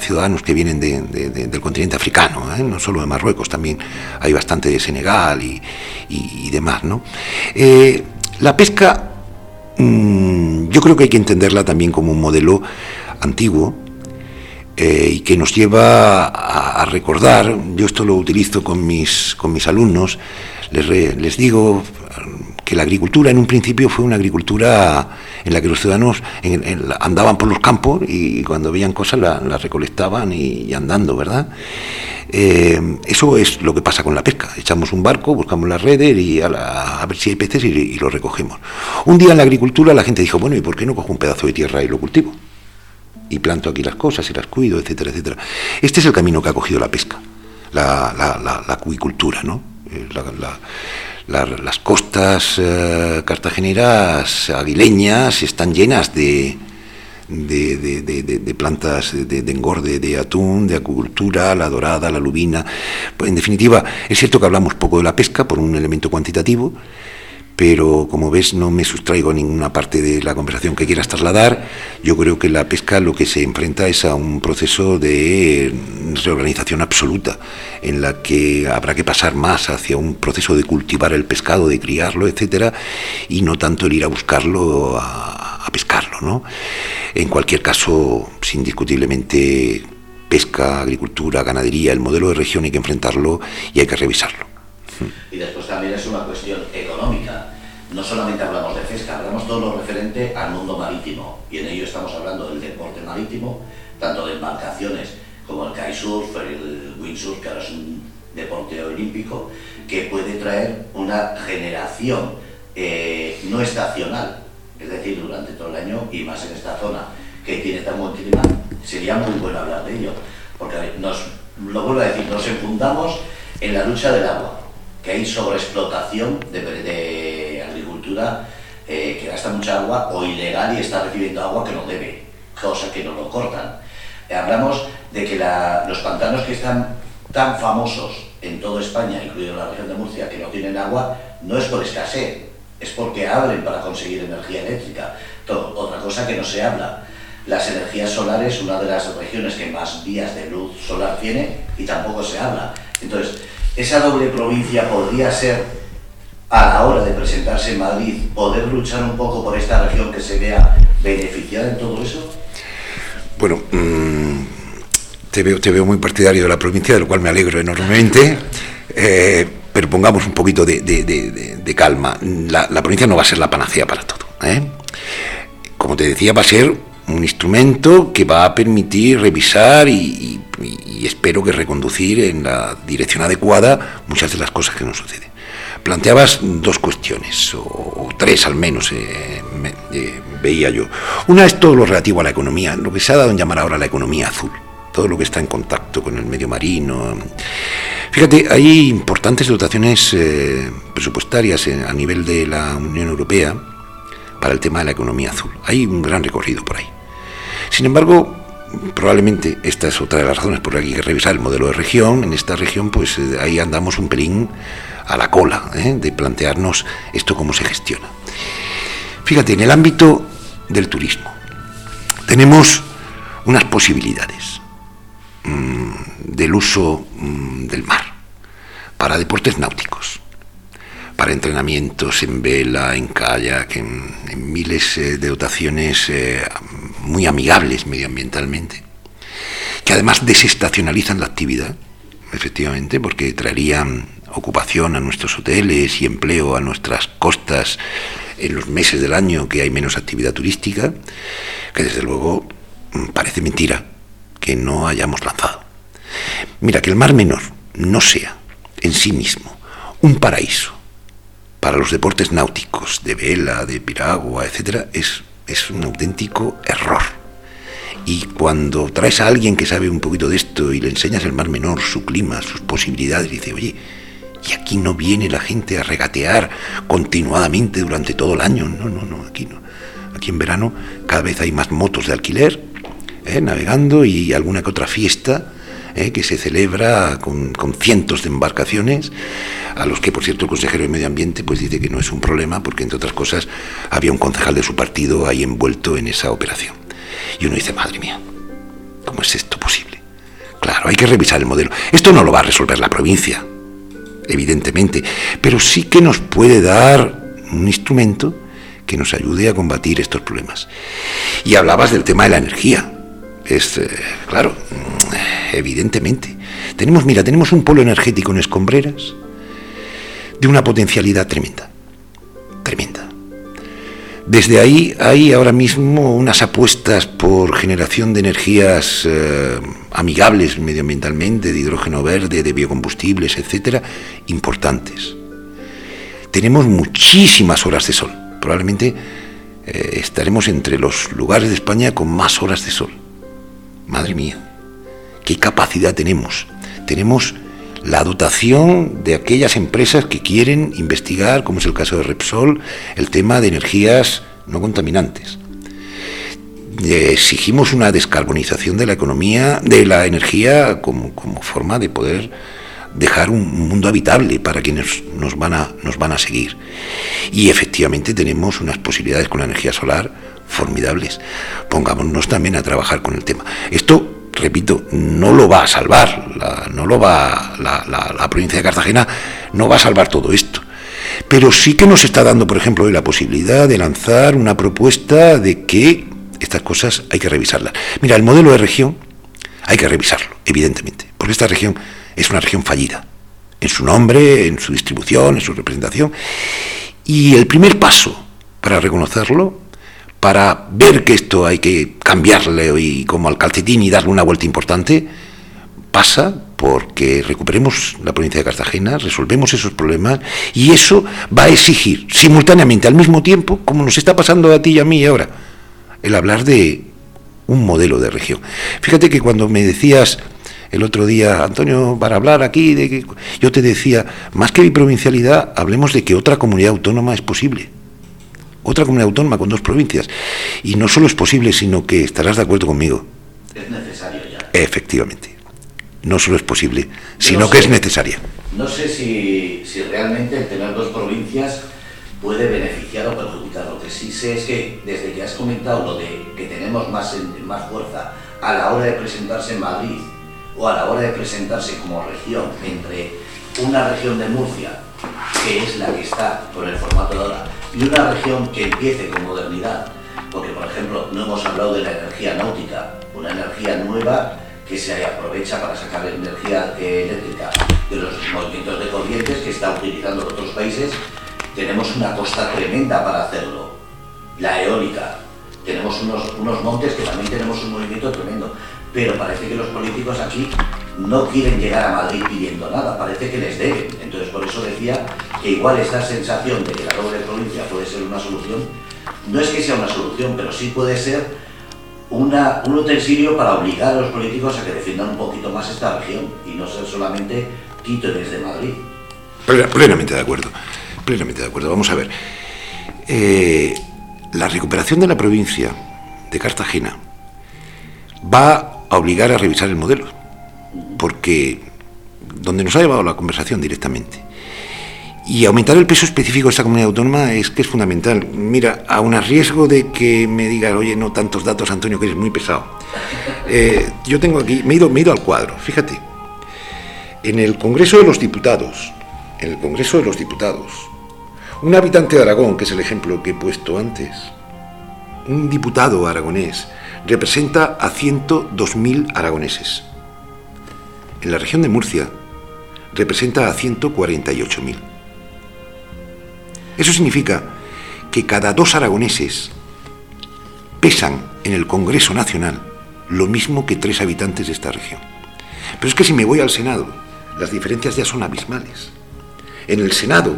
ciudadanos que vienen del continente africano, ¿eh? no solo de Marruecos, también hay bastante de Senegal y, demás. ¿no? Eh, la pesca, mm, yo creo que hay que entenderla también como un modelo antiguo, eh, y que nos lleva a, recordar, yo esto lo utilizo con mis, con mis alumnos, les, les digo que la agricultura en un principio fue una agricultura en la que los ciudadanos andaban por los campos y cuando veían cosas las recolectaban y, andando, ¿verdad? Eh, eso es lo que pasa con la pesca. Echamos un barco, buscamos las redes y a, ver si hay peces y, y los recogemos. Un día en la agricultura la gente dijo, bueno, ¿y por qué no cojo un pedazo de tierra y lo cultivo? Y planto aquí las cosas y las cuido, etcétera, etcétera. Este es el camino que ha cogido la pesca, la, la, acuicultura, ¿no? Eh, las costas eh, cartageneras aguileñas están llenas de, de, plantas de, engorde, de atún, de acuicultura, la dorada, la lubina. En definitiva, es cierto que hablamos poco de la pesca por un elemento cuantitativo, pero como ves no me sustraigo a ninguna parte de la conversación que quieras trasladar. Yo creo que la pesca lo que se enfrenta es a un proceso de reorganización absoluta, en la que habrá que pasar más hacia un proceso de cultivar el pescado, de criarlo, etcétera, y no tanto el ir a buscarlo a, a pescarlo, ¿no? En cualquier caso, indiscutiblemente pesca, agricultura, ganadería, el modelo de región hay que enfrentarlo y hay que revisarlo. Y después también es una cuestión económica. No solamente hablamos de pesca, hablamos todo lo referente al mundo marítimo. Y en ello estamos hablando del deporte marítimo, tanto de embarcaciones como el kitesurf, el windsurf, que ahora es un deporte olímpico, que puede traer una generación eh, no estacional, es decir, durante todo el año y más en esta zona que tiene tan buen clima, sería muy bueno hablar de ello, porque nos, lo vuelvo a decir, nos enfundamos en la lucha del agua que hay sobreexplotación de, de eh, que gasta mucha agua o ilegal y está recibiendo agua que no debe, cosa que no lo cortan. Eh, hablamos de que los pantanos que están tan famosos en toda España, incluido la región de Murcia, que no tienen agua, no es por escasez, es porque abren para conseguir energía eléctrica. otra cosa que no se habla. Las energías solares, una de las regiones que más vías de luz solar tiene, y tampoco se habla. Entonces, esa doble provincia podría ser, a la hora de presentarse en Madrid, poder luchar un poco por esta región que se vea beneficiada en todo eso? Bueno, mm, te, veo, te veo muy partidario de la provincia, de lo cual me alegro enormemente. Eh, pero pongamos un poquito de, calma. La, provincia no va a ser la panacea para todo. ¿eh? Como te decía, va a ser un instrumento que va a permitir revisar y, espero que reconducir en la dirección adecuada muchas de las cosas que nos suceden. Planteabas dos cuestiones, o, tres al menos, eh, eh, veía yo. Una es todo lo relativo a la economía, lo que se ha dado en llamar ahora la economía azul, todo lo que está en contacto con el medio marino. Fíjate, hay importantes dotaciones eh, presupuestarias a nivel de la Unión Europea para el tema de la economía azul. Hay un gran recorrido por ahí. Sin embargo, probablemente esta es otra de las razones por las que hay que revisar el modelo de región. En esta región, pues ahí andamos un pelín a la cola ¿eh? de plantearnos esto cómo se gestiona. Fíjate, en el ámbito del turismo tenemos unas posibilidades mm, del uso mm, del mar para deportes náuticos, para entrenamientos en vela, en kayak, en, miles eh, de dotaciones eh, muy amigables medioambientalmente, que además desestacionalizan la actividad, efectivamente, porque traerían ocupación a nuestros hoteles y empleo a nuestras costas en los meses del año que hay menos actividad turística, que desde luego mm, parece mentira que no hayamos lanzado. Mira, que el Mar Menor no sea en sí mismo un paraíso para los deportes náuticos de vela, de piragua, etc., es, es un auténtico error. Y cuando traes a alguien que sabe un poquito de esto y le enseñas el Mar Menor, su clima, sus posibilidades, dice, oye, y aquí no viene la gente a regatear continuadamente durante todo el año. No, no, no, aquí no. Aquí en verano cada vez hay más motos de alquiler, ¿eh? navegando y alguna que otra fiesta ¿eh? que se celebra con, con, cientos de embarcaciones, a los que, por cierto, el consejero de Medio Ambiente pues dice que no es un problema, porque, entre otras cosas, había un concejal de su partido ahí envuelto en esa operación. Y uno dice, madre mía, ¿cómo es esto posible? Claro, hay que revisar el modelo. Esto no lo va a resolver la provincia, evidentemente, pero sí que nos puede dar un instrumento que nos ayude a combatir estos problemas. Y hablabas del tema de la energía. Es, eh, claro, mm, evidentemente. Tenemos, mira, tenemos un polo energético en Escombreras de una potencialidad tremenda. Tremenda. Desde ahí hay ahora mismo unas apuestas por generación de energías eh, amigables medioambientalmente, de hidrógeno verde, de biocombustibles, etcétera, importantes. Tenemos muchísimas horas de sol. Probablemente eh, estaremos entre los lugares de España con más horas de sol. Madre mía, qué capacidad tenemos. Tenemos la dotación de aquellas empresas que quieren investigar, como es el caso de Repsol, el tema de energías no contaminantes. Exigimos una descarbonización de la economía, de la energía, como, forma de poder dejar un mundo habitable para quienes nos van, a, nos van a seguir. Y efectivamente tenemos unas posibilidades con la energía solar formidables. Pongámonos también a trabajar con el tema. Esto repito, no lo va a salvar, la, no lo va, la, provincia de Cartagena no va a salvar todo esto. Pero sí que nos está dando, por ejemplo, la posibilidad de lanzar una propuesta de que estas cosas hay que revisarlas. Mira, el modelo de región hay que revisarlo, evidentemente, porque esta región es una región fallida, en su nombre, en su distribución, en su representación. Y el primer paso para reconocerlo para ver que esto hay que cambiarle y como al calcetín y darle una vuelta importante, pasa porque recuperemos la provincia de Cartagena, resolvemos esos problemas y eso va a exigir simultáneamente, al mismo tiempo, como nos está pasando a ti y a mí ahora, el hablar de un modelo de región. Fíjate que cuando me decías el otro día, Antonio, para hablar aquí, de que yo te decía, más que provincialidad, hablemos de que otra comunidad autónoma es posible otra comunidad autónoma con dos provincias. Y no solo es posible, sino que estarás de acuerdo conmigo. Es necesario ya. Efectivamente. No solo es posible, sino que es necesaria. No sé si, si realmente el tener dos provincias puede beneficiar o perjudicar. Lo que sí sé es que desde que has comentado lo de que tenemos más, más fuerza a la hora de presentarse en Madrid o a la hora de presentarse como región entre una región de Murcia, que es la que está con el formato de ahora, y una región que empiece con modernidad, porque por ejemplo no hemos hablado de la energía náutica, una energía nueva que se aprovecha para sacar energía eléctrica de los movimientos de corrientes que están utilizando otros países. Tenemos una costa tremenda para hacerlo, la eólica. Tenemos unos, unos montes que también tenemos un movimiento tremendo, pero parece que los políticos aquí no quieren llegar a Madrid pidiendo nada, parece que les deben. Entonces, por eso decía que igual esta sensación de que la doble provincia puede ser una solución, no es que sea una solución, pero sí puede ser una, un utensilio para obligar a los políticos a que defiendan un poquito más esta región y no ser solamente títeres de Madrid. Plenamente de acuerdo, plenamente de acuerdo. Vamos a ver. Eh, la recuperación de la provincia de Cartagena va a obligar a revisar el modelo, porque donde nos ha llevado la conversación directamente. Y aumentar el peso específico de esta comunidad autónoma es que es fundamental. Mira, a un riesgo de que me digan, oye, no tantos datos, Antonio, que eres muy pesado. Eh, yo tengo aquí, me he, ido, me he ido al cuadro, fíjate. En el Congreso de los Diputados, en el Congreso de los Diputados, un habitante de Aragón, que es el ejemplo que he puesto antes, un diputado aragonés, representa a 102.000 aragoneses. En la región de Murcia, representa a 148.000. Eso significa que cada dos aragoneses pesan en el Congreso Nacional lo mismo que tres habitantes de esta región. Pero es que si me voy al Senado, las diferencias ya son abismales. En el Senado,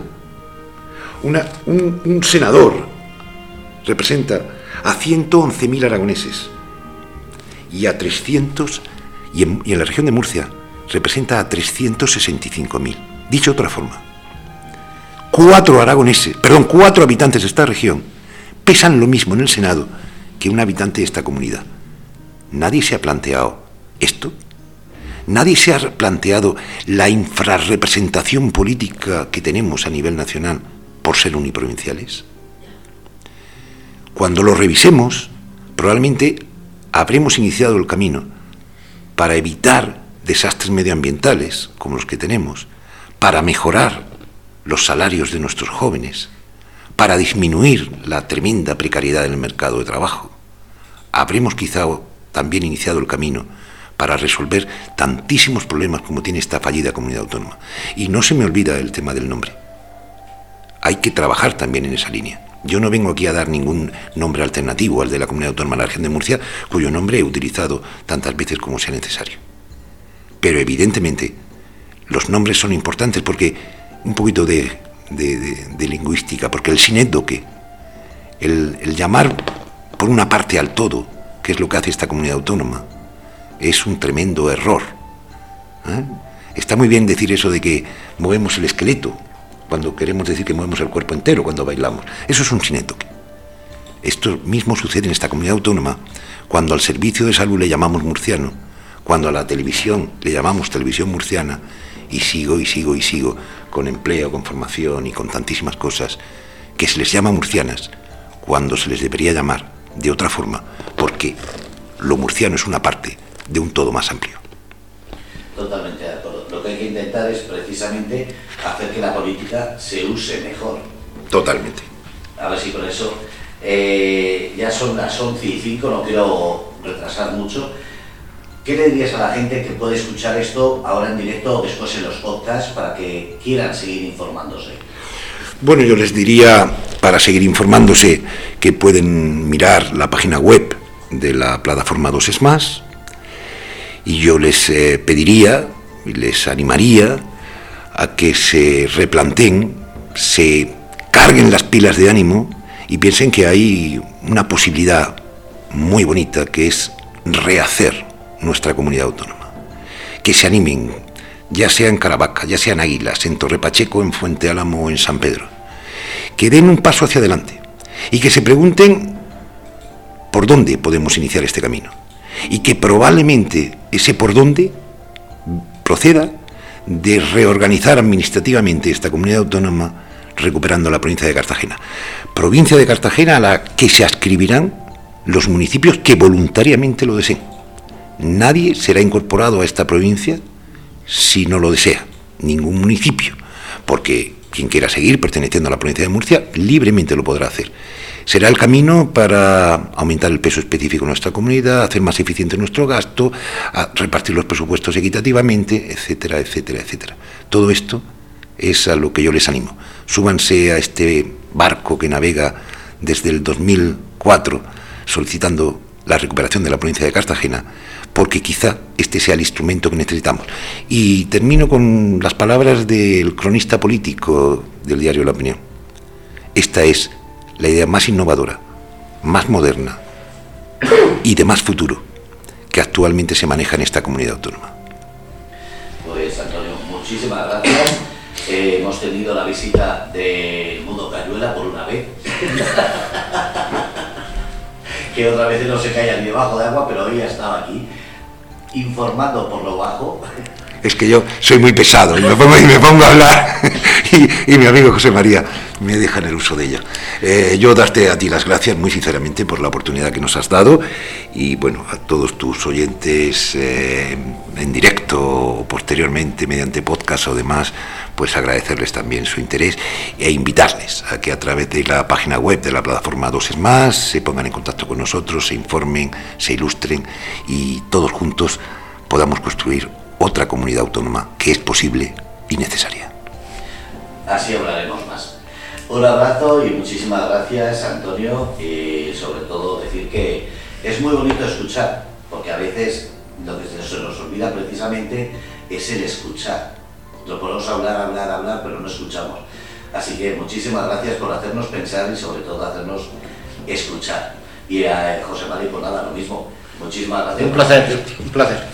un, senador representa a 111.000 aragoneses y a 300, y en, en la región de Murcia representa a 365.000. Dicho de otra forma, cuatro aragoneses, perdón, cuatro habitantes de esta región pesan lo mismo en el Senado que un habitante de esta comunidad. Nadie se ha planteado esto. Nadie se ha planteado la infrarrepresentación política que tenemos a nivel nacional por ser uniprovinciales. Cuando lo revisemos, probablemente habremos iniciado el camino para evitar desastres medioambientales como los que tenemos, para mejorar los salarios de nuestros jóvenes, para disminuir la tremenda precariedad en el mercado de trabajo. Habremos quizá también iniciado el camino para resolver tantísimos problemas como tiene esta fallida comunidad autónoma. Y no se me olvida el tema del nombre. Hay que trabajar también en esa línea. Yo no vengo aquí a dar ningún nombre alternativo al de la comunidad autónoma de la región de Murcia, cuyo nombre he utilizado tantas veces como sea necesario. Pero evidentemente los nombres son importantes porque un poquito de, lingüística, porque el sinédoque, el, el llamar por una parte al todo, que es lo que hace esta comunidad autónoma, es un tremendo error. ¿eh? Está muy bien decir eso de que movemos el esqueleto, cuando queremos decir que movemos el cuerpo entero cuando bailamos. Eso es un sinédoque. Esto mismo sucede en esta comunidad autónoma cuando al servicio de salud le llamamos murciano cuando a la televisión le llamamos televisión murciana, y sigo y sigo y sigo con empleo, con formación y con tantísimas cosas, que se les llama murcianas, cuando se les debería llamar de otra forma, porque lo murciano es una parte de un todo más amplio. Totalmente que intentar es precisamente hacer que la política se use mejor. Totalmente. A ver si con eso eh, ya son las 11 y 5, no quiero retrasar mucho. ¿Qué le dirías a la gente que puede escuchar esto ahora en directo o después en los podcasts para que quieran seguir informándose? Bueno, yo les diría, para seguir informándose, que pueden mirar la página web de la plataforma 2 es más, y yo les eh, pediría les animaría a que se replanteen, se carguen las pilas de ánimo y piensen que hay una posibilidad muy bonita que es rehacer nuestra comunidad autónoma. Que se animen, ya sea en Caravaca, ya sea en Águilas, en Torre Pacheco, en Fuente Álamo o en San Pedro. Que den un paso hacia adelante y que se pregunten por dónde podemos iniciar este camino. Y que probablemente ese por dónde proceda de reorganizar administrativamente esta comunidad autónoma recuperando la provincia de Cartagena. Provincia de Cartagena a la que se ascribirán los municipios que voluntariamente lo deseen. Nadie será incorporado a esta provincia si no lo desea, ningún municipio, porque quien quiera seguir perteneciendo a la provincia de Murcia libremente lo podrá hacer. Será el camino para aumentar el peso específico de nuestra comunidad, hacer más eficiente nuestro gasto, repartir los presupuestos equitativamente, etcétera, etcétera, etcétera. Todo esto es a lo que yo les animo. Súbanse a este barco que navega desde el 2004 solicitando la recuperación de la provincia de Cartagena, porque quizá este sea el instrumento que necesitamos. Y termino con las palabras del cronista político del diario La Opinión. Esta es la idea más innovadora, más moderna y de más futuro que actualmente se maneja en esta comunidad autónoma. Pues Antonio, muchísimas gracias. Eh, hemos tenido la visita de Mundo Cayuela por una vez. que otra vez no se caía ni debajo de agua, pero hoy ha estado aquí informando por lo bajo es que yo soy muy pesado y me pongo, a hablar y, mi amigo José María me deja en el uso de ella. Eh, yo darte a ti las gracias muy sinceramente por la oportunidad que nos has dado y bueno, a todos tus oyentes eh, en directo o posteriormente mediante podcast o demás, pues agradecerles también su interés e invitarles a que a través de la página web de la plataforma Dos es Más se pongan en contacto con nosotros, se informen, se ilustren y todos juntos podamos construir otra comunidad autónoma que es posible y necesaria. Así hablaremos más. Un abrazo y muchísimas gracias, Antonio, y sobre todo decir que es muy bonito escuchar, porque a veces lo que se nos olvida precisamente es el escuchar. Lo podemos hablar, hablar, hablar, pero no escuchamos. Así que muchísimas gracias por hacernos pensar y sobre todo hacernos escuchar. Y a José María, pues nada, lo mismo. Muchísimas gracias. Un placer, un placer.